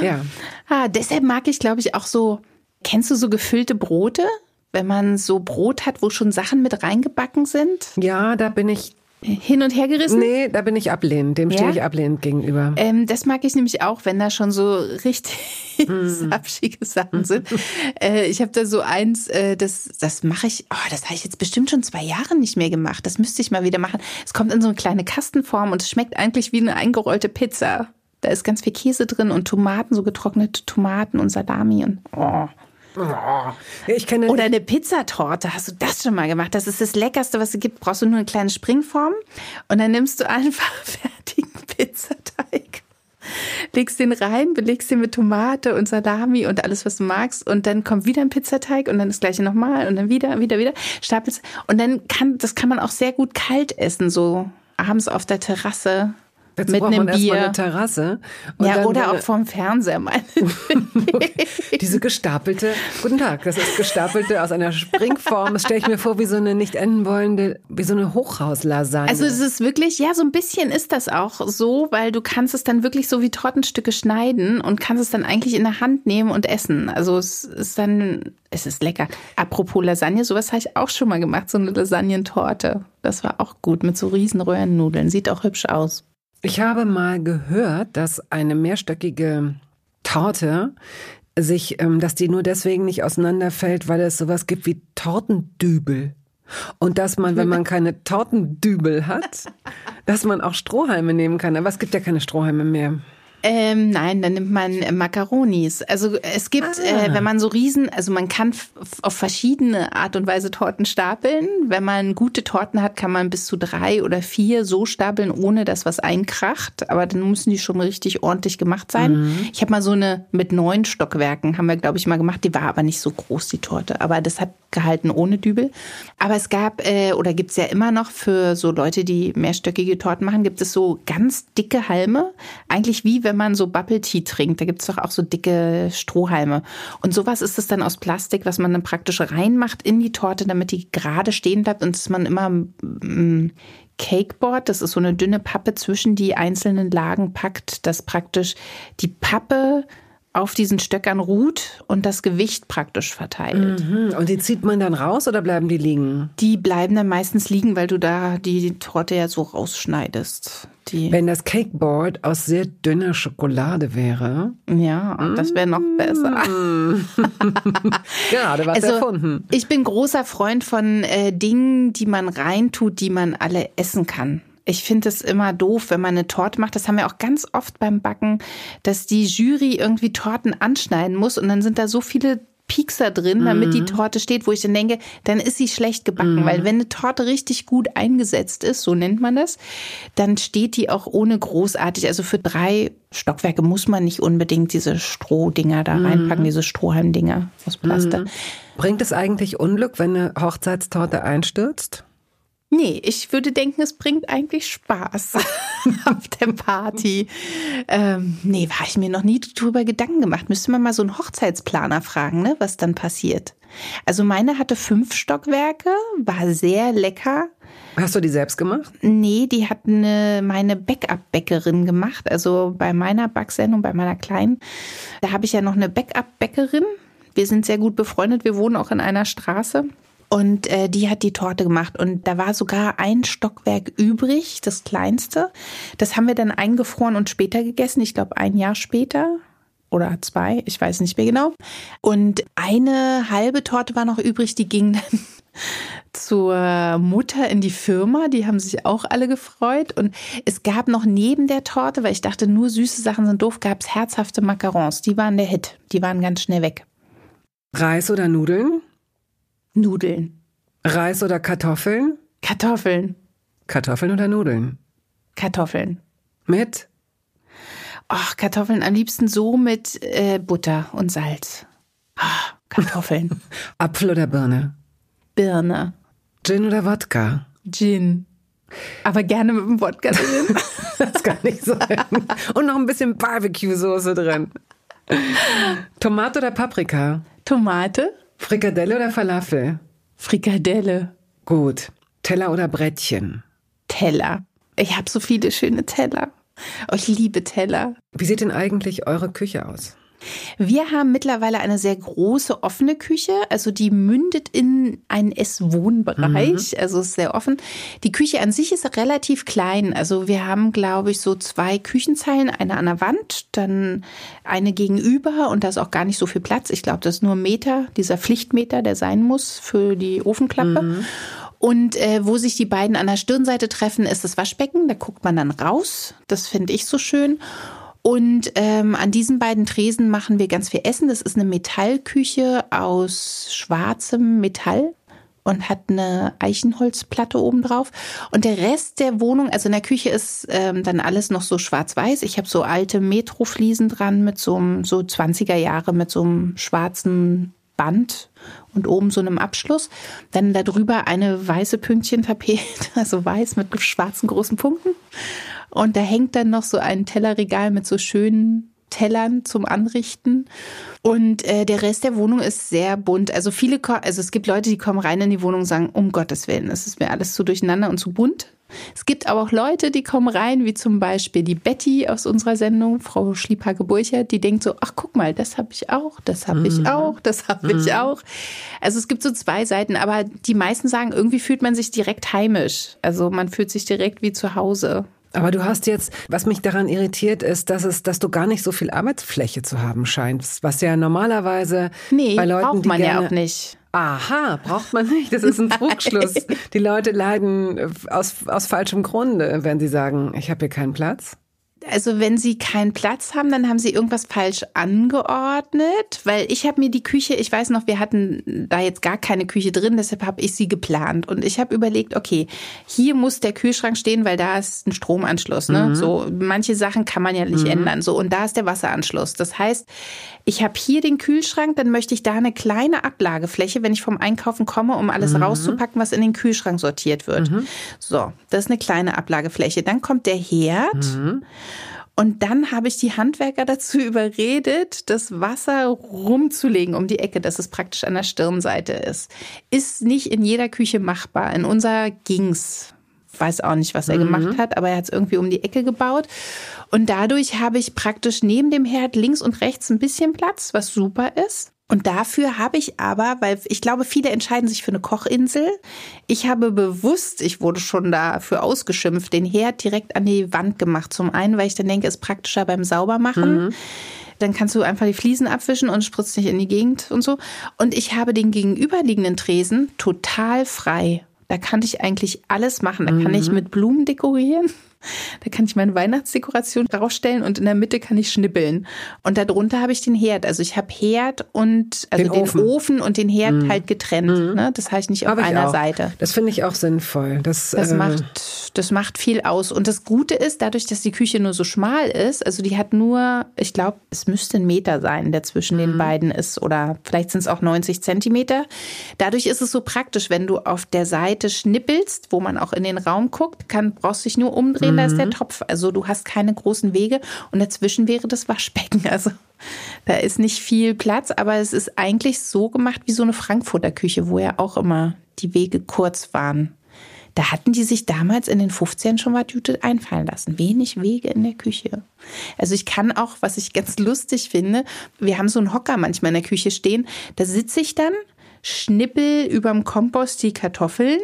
Ja. Ah, deshalb mag ich, glaube ich, auch so. Kennst du so gefüllte Brote? Wenn man so Brot hat, wo schon Sachen mit reingebacken sind? Ja, da bin ich hin und her gerissen? Nee, da bin ich ablehnend. Dem ja? stehe ich ablehnend gegenüber. Ähm, das mag ich nämlich auch, wenn da schon so richtig mm. Sachen sind. äh, ich habe da so eins, äh, das, das mache ich, oh, das habe ich jetzt bestimmt schon zwei Jahre nicht mehr gemacht. Das müsste ich mal wieder machen. Es kommt in so eine kleine Kastenform und es schmeckt eigentlich wie eine eingerollte Pizza. Da ist ganz viel Käse drin und Tomaten, so getrocknete Tomaten und Salami und oh. Ja, ich kenne Oder eine Pizzatorte. Hast du das schon mal gemacht? Das ist das Leckerste, was es gibt. Brauchst du nur eine kleine Springform und dann nimmst du einfach fertigen Pizzateig. Legst den rein, belegst den mit Tomate und Salami und alles, was du magst. Und dann kommt wieder ein Pizzateig und dann das gleiche nochmal und dann wieder, wieder, wieder. Stapelst. Und dann kann, das kann man auch sehr gut kalt essen, so abends auf der Terrasse Jetzt mit einem Bier. eine Terrasse. Ja, oder eine- auch vorm Fernseher, meine Okay. Diese gestapelte, guten Tag, das ist gestapelte aus einer Springform. Das stelle ich mir vor wie so eine nicht enden wollende, wie so eine Hochhauslasagne. Also es ist wirklich, ja, so ein bisschen ist das auch so, weil du kannst es dann wirklich so wie Tortenstücke schneiden und kannst es dann eigentlich in der Hand nehmen und essen. Also es ist dann, es ist lecker. Apropos Lasagne, sowas habe ich auch schon mal gemacht, so eine Lasagnentorte. Das war auch gut mit so riesen Röhrennudeln. Sieht auch hübsch aus. Ich habe mal gehört, dass eine mehrstöckige Torte sich, ähm, dass die nur deswegen nicht auseinanderfällt, weil es sowas gibt wie Tortendübel. Und dass man, wenn man keine Tortendübel hat, dass man auch Strohhalme nehmen kann. Aber es gibt ja keine Strohhalme mehr. Ähm, nein, dann nimmt man äh, Macaronis. Also es gibt, Ah. äh, wenn man so riesen, also man kann auf verschiedene Art und Weise Torten stapeln. Wenn man gute Torten hat, kann man bis zu drei oder vier so stapeln, ohne dass was einkracht. Aber dann müssen die schon richtig ordentlich gemacht sein. Ich habe mal so eine mit neun Stockwerken, haben wir, glaube ich, mal gemacht. Die war aber nicht so groß, die Torte. Aber das hat gehalten ohne Dübel. Aber es gab, äh, oder gibt's ja immer noch für so Leute, die mehrstöckige Torten machen, gibt es so ganz dicke Halme. Eigentlich wie wenn man so Bubble Tea trinkt. Da gibt's doch auch so dicke Strohhalme. Und sowas ist es dann aus Plastik, was man dann praktisch reinmacht in die Torte, damit die gerade stehen bleibt und dass man immer mm, Cakeboard, das ist so eine dünne Pappe zwischen die einzelnen Lagen packt, dass praktisch die Pappe auf diesen Stöckern ruht und das Gewicht praktisch verteilt. Hm, Und die zieht man dann raus oder bleiben die liegen? Die bleiben dann meistens liegen, weil du da die Torte ja so rausschneidest. Die, Wenn das Cakeboard aus sehr dünner Schokolade wäre, ja, das wäre noch besser. gerade was Also, erfunden. ich bin großer Freund von äh, Dingen, die man reintut, die man alle essen kann. Ich finde es immer doof, wenn man eine Torte macht. Das haben wir auch ganz oft beim Backen, dass die Jury irgendwie Torten anschneiden muss und dann sind da so viele Piekser drin, damit die Torte steht, wo ich dann denke, dann ist sie schlecht gebacken, weil wenn eine Torte richtig gut eingesetzt ist, so nennt man das, dann steht die auch ohne großartig. Also für drei Stockwerke muss man nicht unbedingt diese Strohdinger da reinpacken, diese Strohhalmdinger aus Plaster. Bringt es eigentlich Unglück, wenn eine Hochzeitstorte einstürzt? Nee, ich würde denken, es bringt eigentlich Spaß auf der Party. Ähm, nee, war ich mir noch nie drüber Gedanken gemacht. Müsste man mal so einen Hochzeitsplaner fragen, ne, was dann passiert. Also meine hatte fünf Stockwerke, war sehr lecker. Hast du die selbst gemacht? Nee, die hat eine, meine Backup-Bäckerin gemacht. Also bei meiner Backsendung, bei meiner kleinen, da habe ich ja noch eine Backup-Bäckerin. Wir sind sehr gut befreundet. Wir wohnen auch in einer Straße. Und äh, die hat die Torte gemacht. Und da war sogar ein Stockwerk übrig, das kleinste. Das haben wir dann eingefroren und später gegessen. Ich glaube, ein Jahr später oder zwei, ich weiß nicht mehr genau. Und eine halbe Torte war noch übrig, die ging dann zur Mutter in die Firma. Die haben sich auch alle gefreut. Und es gab noch neben der Torte, weil ich dachte, nur süße Sachen sind doof, gab es herzhafte Macarons. Die waren der Hit. Die waren ganz schnell weg. Reis oder Nudeln? Nudeln, Reis oder Kartoffeln? Kartoffeln, Kartoffeln oder Nudeln? Kartoffeln. Mit? Ach, Kartoffeln am liebsten so mit äh, Butter und Salz. Ah, Kartoffeln, Apfel oder Birne? Birne, Gin oder Wodka? Gin. Aber gerne mit dem Wodka drin. Das kann nicht sein. Und noch ein bisschen Barbecue-Soße drin. Tomate oder Paprika? Tomate, Frikadelle oder Falafel? Frikadelle, Gut. Teller oder Brettchen? Teller. Ich habe so viele schöne Teller. Oh, ich liebe Teller. Wie sieht denn eigentlich eure Küche aus? Wir haben mittlerweile eine sehr große offene Küche, also die mündet in einen Esswohnbereich, also ist sehr offen. Die Küche an sich ist relativ klein, also wir haben, glaube ich, so zwei Küchenzeilen, eine an der Wand, dann eine gegenüber und da ist auch gar nicht so viel Platz. Ich glaube, das ist nur ein Meter, dieser Pflichtmeter, der sein muss für die Ofenklappe. Und äh, wo sich die beiden an der Stirnseite treffen, ist das Waschbecken. Da guckt man dann raus. Das finde ich so schön. Und ähm, an diesen beiden Tresen machen wir ganz viel Essen. Das ist eine Metallküche aus schwarzem Metall und hat eine Eichenholzplatte oben drauf. Und der Rest der Wohnung, also in der Küche ist ähm, dann alles noch so schwarz-weiß. Ich habe so alte Metrofliesen dran mit so einem so 20er Jahre mit so einem schwarzen Band und oben so einem Abschluss. Dann darüber eine weiße Pünktchentapete, also weiß mit schwarzen großen Punkten. Und da hängt dann noch so ein Tellerregal mit so schönen Tellern zum Anrichten. Und äh, der Rest der Wohnung ist sehr bunt. Also viele, also es gibt Leute, die kommen rein in die Wohnung und sagen, um Gottes Willen, es ist mir alles zu durcheinander und zu bunt. Es gibt aber auch Leute, die kommen rein, wie zum Beispiel die Betty aus unserer Sendung, Frau Schliephake-Burchert, die denkt so, ach guck mal, das habe ich auch, das habe ich mhm. auch, das habe ich mhm. auch. Also es gibt so zwei Seiten, aber die meisten sagen, irgendwie fühlt man sich direkt heimisch. Also man fühlt sich direkt wie zu Hause. Aber du hast jetzt, was mich daran irritiert, ist, dass es, dass du gar nicht so viel Arbeitsfläche zu haben scheinst, was ja normalerweise nee, bei Leuten, braucht die man gerne, ja auch nicht. Aha, braucht man nicht. Das ist ein Trugschluss. Die Leute leiden aus, aus falschem Grunde, wenn sie sagen, ich habe hier keinen Platz also wenn Sie keinen Platz haben, dann haben Sie irgendwas falsch angeordnet, weil ich habe mir die Küche, ich weiß noch, wir hatten da jetzt gar keine Küche drin, deshalb habe ich sie geplant und ich habe überlegt, okay, hier muss der Kühlschrank stehen, weil da ist ein Stromanschluss, ne? Mhm. So manche Sachen kann man ja nicht mhm. ändern, so und da ist der Wasseranschluss. Das heißt, ich habe hier den Kühlschrank, dann möchte ich da eine kleine Ablagefläche, wenn ich vom Einkaufen komme, um alles mhm. rauszupacken, was in den Kühlschrank sortiert wird. Mhm. So, das ist eine kleine Ablagefläche. Dann kommt der Herd. Und dann habe ich die Handwerker dazu überredet, das Wasser rumzulegen um die Ecke, dass es praktisch an der Stirnseite ist. Ist nicht in jeder Küche machbar. In unserer ging's. Weiß auch nicht, was er mhm. gemacht hat, aber er hat es irgendwie um die Ecke gebaut. Und dadurch habe ich praktisch neben dem Herd links und rechts ein bisschen Platz, was super ist. Und dafür habe ich aber, weil ich glaube, viele entscheiden sich für eine Kochinsel. Ich habe bewusst, ich wurde schon dafür ausgeschimpft, den Herd direkt an die Wand gemacht. Zum einen, weil ich dann denke, es ist praktischer beim Saubermachen. Mhm. Dann kannst du einfach die Fliesen abwischen und spritzt nicht in die Gegend und so. Und ich habe den gegenüberliegenden Tresen total frei. Da kann ich eigentlich alles machen. Da kann mhm. ich mit Blumen dekorieren. Da kann ich meine Weihnachtsdekoration draufstellen und in der Mitte kann ich schnippeln. Und darunter habe ich den Herd. Also ich habe Herd und also den, den Ofen. Ofen. und den Herd mhm. halt getrennt. Mhm. Ne? Das heißt nicht auf einer Seite. Das finde ich auch sinnvoll. Das, das, äh macht, das macht viel aus. Und das Gute ist, dadurch, dass die Küche nur so schmal ist, also die hat nur, ich glaube, es müsste ein Meter sein, der zwischen mhm. den beiden ist. Oder vielleicht sind es auch 90 Zentimeter. Dadurch ist es so praktisch, wenn du auf der Seite schnippelst, wo man auch in den Raum guckt, kann, brauchst dich nur umdrehen stehen, mhm. da ist der mhm. Topf. Also du hast keine großen Wege und dazwischen wäre das Waschbecken. Also da ist nicht viel Platz, aber es ist eigentlich so gemacht wie so eine Frankfurter Küche, wo ja auch immer die Wege kurz waren. Da hatten die sich damals in den 15 schon was Jute einfallen lassen. Wenig Wege in der Küche. Also ich kann auch, was ich ganz lustig finde, wir haben so einen Hocker manchmal in der Küche stehen, da sitze ich dann, schnippel überm Kompost die Kartoffeln,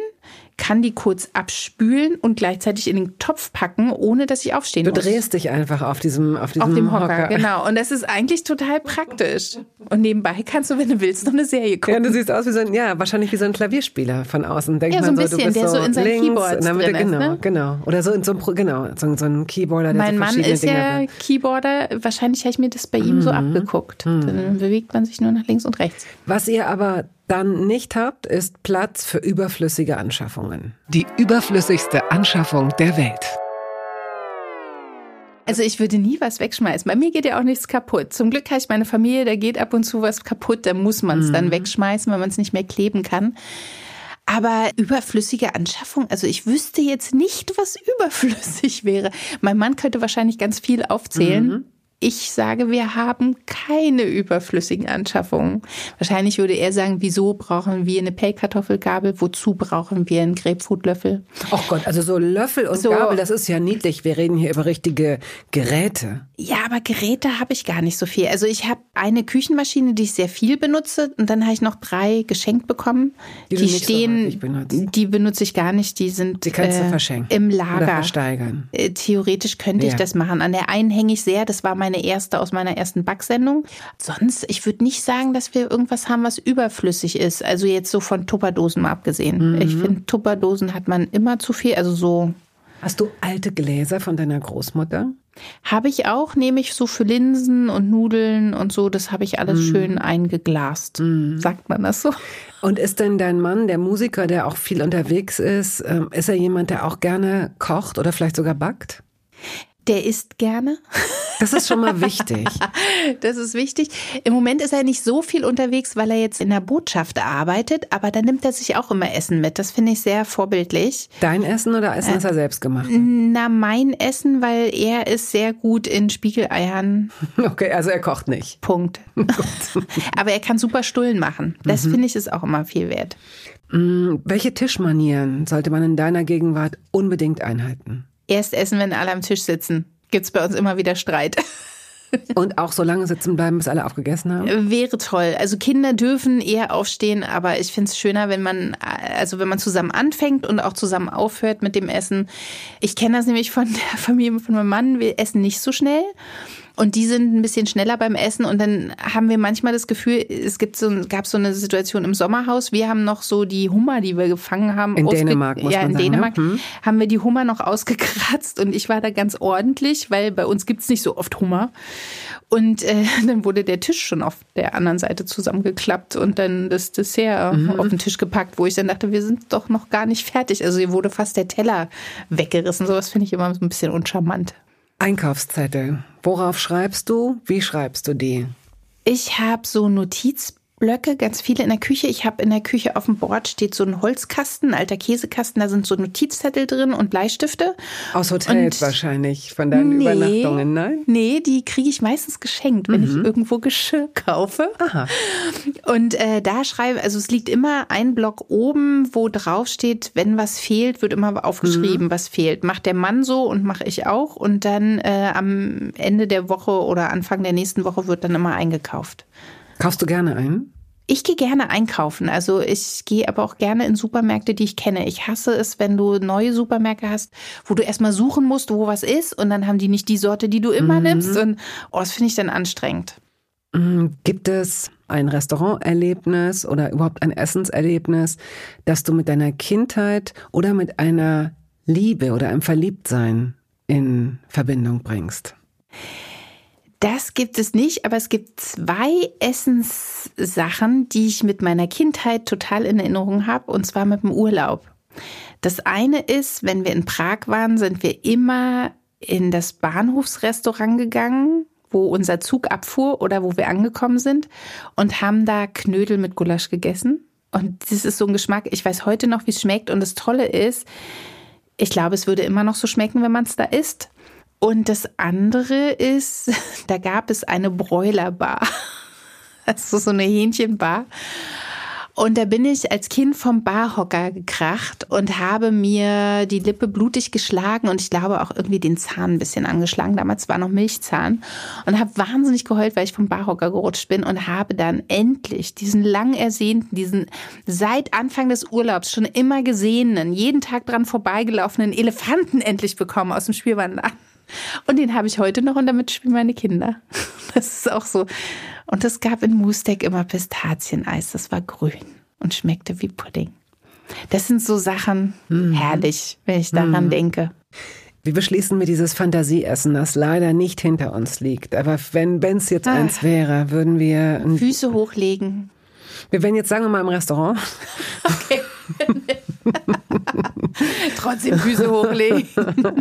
kann die kurz abspülen und gleichzeitig in den Topf packen, ohne dass ich aufstehen du muss. Du drehst dich einfach auf diesem auf, diesem auf dem Hocker, Hocker, genau. Und das ist eigentlich total praktisch. Und nebenbei kannst du, wenn du willst, noch eine Serie gucken. Ja, du siehst aus wie so ein, ja, wahrscheinlich wie so ein Klavierspieler von außen. Denkt ja, so ein bisschen, so, der so in seinem Keyboard drin Mitte, genau, ist, ne? genau. Oder so in so einem, genau, so, so ein Keyboarder, der Mein so Mann ist Dinge ja hat. Keyboarder. Wahrscheinlich habe ich mir das bei ihm so mhm. abgeguckt. Mhm. Dann bewegt man sich nur nach links und rechts. Was ihr aber dann nicht habt, ist Platz für überflüssige Anschaffungen. Die überflüssigste Anschaffung der Welt. Also ich würde nie was wegschmeißen. Bei mir geht ja auch nichts kaputt. Zum Glück habe ich meine Familie, da geht ab und zu was kaputt, da muss man es mhm. dann wegschmeißen, wenn man es nicht mehr kleben kann. Aber überflüssige Anschaffung, also ich wüsste jetzt nicht, was überflüssig wäre. Mein Mann könnte wahrscheinlich ganz viel aufzählen. Mhm. Ich sage, wir haben keine überflüssigen Anschaffungen. Wahrscheinlich würde er sagen, wieso brauchen wir eine Pellkartoffelgabel? Wozu brauchen wir einen Grapefruitlöffel? Oh Gott, also so Löffel und so. Gabel, das ist ja niedlich. Wir reden hier über richtige Geräte. Ja, aber Geräte habe ich gar nicht so viel. Also ich habe eine Küchenmaschine, die ich sehr viel benutze und dann habe ich noch drei geschenkt bekommen. Die, die stehen, so die benutze ich gar nicht. Die sind die kannst äh, du verschenken im Lager. Oder versteigern. Äh, theoretisch könnte ja. ich das machen. An der einen hänge ich sehr. Das war mein meine erste aus meiner ersten Backsendung. Sonst, ich würde nicht sagen, dass wir irgendwas haben, was überflüssig ist. Also jetzt so von Tupperdosen mal abgesehen. Mhm. Ich finde, Tupperdosen hat man immer zu viel. Also so. Hast du alte Gläser von deiner Großmutter? Habe ich auch, nehme ich so für Linsen und Nudeln und so, das habe ich alles mm. schön eingeglast. Mm. Sagt man das so? Und ist denn dein Mann, der Musiker, der auch viel unterwegs ist, ähm, ist er jemand, der auch gerne kocht oder vielleicht sogar backt? Der isst gerne. Das ist schon mal wichtig. das ist wichtig. Im Moment ist er nicht so viel unterwegs, weil er jetzt in der Botschaft arbeitet, aber da nimmt er sich auch immer Essen mit. Das finde ich sehr vorbildlich. Dein Essen oder Essen, das er selbst gemacht? Na, mein Essen, weil er ist sehr gut in Spiegeleiern. Okay, also er kocht nicht. Punkt. aber er kann super Stullen machen. Das mhm. finde ich ist auch immer viel wert. Mm, welche Tischmanieren sollte man in deiner Gegenwart unbedingt einhalten? Erst essen, wenn alle am Tisch sitzen. Gibt's bei uns immer wieder Streit. Und auch so lange sitzen bleiben, bis alle aufgegessen haben? Wäre toll. Also Kinder dürfen eher aufstehen, aber ich finde es schöner, wenn man, also wenn man zusammen anfängt und auch zusammen aufhört mit dem Essen. Ich kenne das nämlich von der Familie von meinem Mann. Wir essen nicht so schnell. Und die sind ein bisschen schneller beim Essen und dann haben wir manchmal das Gefühl, es gibt so, gab so eine Situation im Sommerhaus. Wir haben noch so die Hummer, die wir gefangen haben. In Dänemark, muss ja, man in sagen, ne? Dänemark hm? haben wir die Hummer noch ausgekratzt und ich war da ganz ordentlich, weil bei uns gibt's nicht so oft Hummer. Und äh, dann wurde der Tisch schon auf der anderen Seite zusammengeklappt und dann das Dessert mhm. auf den Tisch gepackt, wo ich dann dachte, wir sind doch noch gar nicht fertig. Also hier wurde fast der Teller weggerissen. Sowas finde ich immer so ein bisschen uncharmant. Einkaufszettel. Worauf schreibst du? Wie schreibst du die? Ich habe so Notiz Blöcke, ganz viele in der Küche. Ich habe in der Küche auf dem Board steht so ein Holzkasten, ein alter Käsekasten, da sind so Notizzettel drin und Bleistifte. Aus Hotels und wahrscheinlich, von deinen nee, Übernachtungen, nein? Nee, die kriege ich meistens geschenkt, wenn mhm. ich irgendwo Geschirr kaufe. Aha. Und äh, da schreibe, also es liegt immer ein Block oben, wo drauf steht, wenn was fehlt, wird immer aufgeschrieben, mhm. was fehlt. Macht der Mann so und mache ich auch. Und dann äh, am Ende der Woche oder Anfang der nächsten Woche wird dann immer eingekauft. Kaufst du gerne ein? Ich gehe gerne einkaufen. Also ich gehe aber auch gerne in Supermärkte, die ich kenne. Ich hasse es, wenn du neue Supermärkte hast, wo du erstmal suchen musst, wo was ist und dann haben die nicht die Sorte, die du immer mhm. nimmst. Und oh, das finde ich dann anstrengend. Mhm. Gibt es ein Restauranterlebnis oder überhaupt ein Essenserlebnis, das du mit deiner Kindheit oder mit einer Liebe oder einem Verliebtsein in Verbindung bringst? Das gibt es nicht, aber es gibt zwei Essenssachen, die ich mit meiner Kindheit total in Erinnerung habe, und zwar mit dem Urlaub. Das eine ist, wenn wir in Prag waren, sind wir immer in das Bahnhofsrestaurant gegangen, wo unser Zug abfuhr oder wo wir angekommen sind und haben da Knödel mit Gulasch gegessen. Und das ist so ein Geschmack, ich weiß heute noch, wie es schmeckt. Und das Tolle ist, ich glaube, es würde immer noch so schmecken, wenn man es da isst. Und das andere ist, da gab es eine Bräulerbar. Also so eine Hähnchenbar. Und da bin ich als Kind vom Barhocker gekracht und habe mir die Lippe blutig geschlagen und ich glaube auch irgendwie den Zahn ein bisschen angeschlagen. Damals war noch Milchzahn. Und habe wahnsinnig geheult, weil ich vom Barhocker gerutscht bin und habe dann endlich diesen lang ersehnten, diesen seit Anfang des Urlaubs schon immer gesehenen, jeden Tag dran vorbeigelaufenen Elefanten endlich bekommen aus dem Spielwarenladen. Und den habe ich heute noch und damit spielen meine Kinder. Das ist auch so. Und es gab in Moostek immer Pistazieneis. Das war grün und schmeckte wie Pudding. Das sind so Sachen mhm. herrlich, wenn ich daran mhm. denke. Wir beschließen mit dieses Fantasieessen, das leider nicht hinter uns liegt. Aber wenn es jetzt ah. eins wäre, würden wir. Füße hochlegen. Wir wären jetzt, sagen wir mal, im Restaurant. Okay. Trotzdem Füße hochlegen.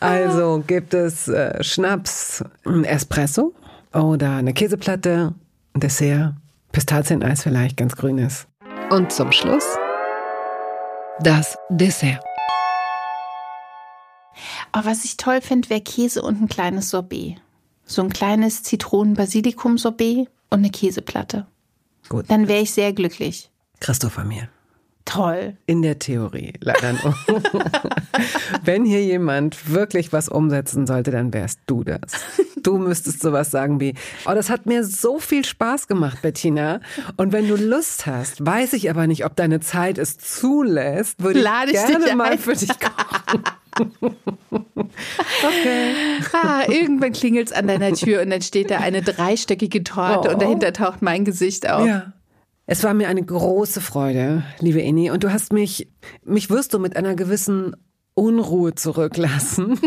also gibt es äh, Schnaps, ein Espresso oder eine Käseplatte, ein Dessert, Pistazieneis vielleicht, ganz grünes. Und zum Schluss das Dessert. Oh, was ich toll finde, wäre Käse und ein kleines Sorbet. So ein kleines Zitronen-Basilikum-Sorbet und eine Käseplatte. Gut. Dann wäre ich sehr glücklich. Christopher mir. Toll. In der Theorie, leider nur. Wenn hier jemand wirklich was umsetzen sollte, dann wärst du das. Du müsstest sowas sagen wie, oh, das hat mir so viel Spaß gemacht, Bettina. Und wenn du Lust hast, weiß ich aber nicht, ob deine Zeit es zulässt, würde Lade ich gerne mal für dich kochen. okay. Ah, irgendwann klingelt es an deiner Tür und dann steht da eine dreistöckige Torte oh. und dahinter taucht mein Gesicht auf. Ja. Es war mir eine große Freude, liebe Inni, und du hast mich, mich wirst du mit einer gewissen Unruhe zurücklassen,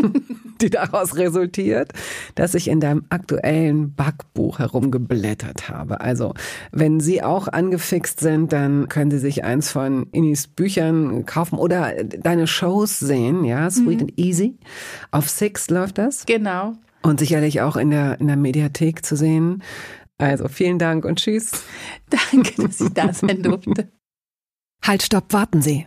die daraus resultiert, dass ich in deinem aktuellen Backbuch herumgeblättert habe. Also, wenn Sie auch angefixt sind, dann können Sie sich eins von Innis Büchern kaufen oder deine Shows sehen, ja, Sweet mhm. and Easy. Auf Six läuft das. Genau. Und sicherlich auch in der, in der Mediathek zu sehen. Also vielen Dank und tschüss. Danke, dass ich da sein durfte. Halt, stopp, warten Sie.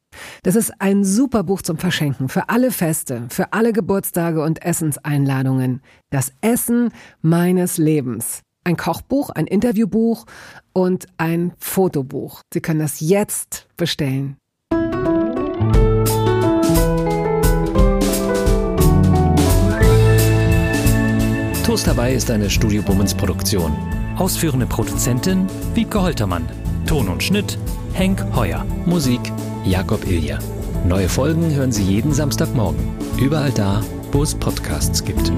Das ist ein super Buch zum Verschenken für alle Feste, für alle Geburtstage und Essenseinladungen. Das Essen meines Lebens. Ein Kochbuch, ein Interviewbuch und ein Fotobuch. Sie können das jetzt bestellen. Toast dabei ist eine Studio Bummens Produktion. Ausführende Produzentin Wiebke Holtermann. Ton und Schnitt Henk Heuer. Musik Jakob Ilja. Neue Folgen hören Sie jeden Samstagmorgen. Überall da, wo es Podcasts gibt.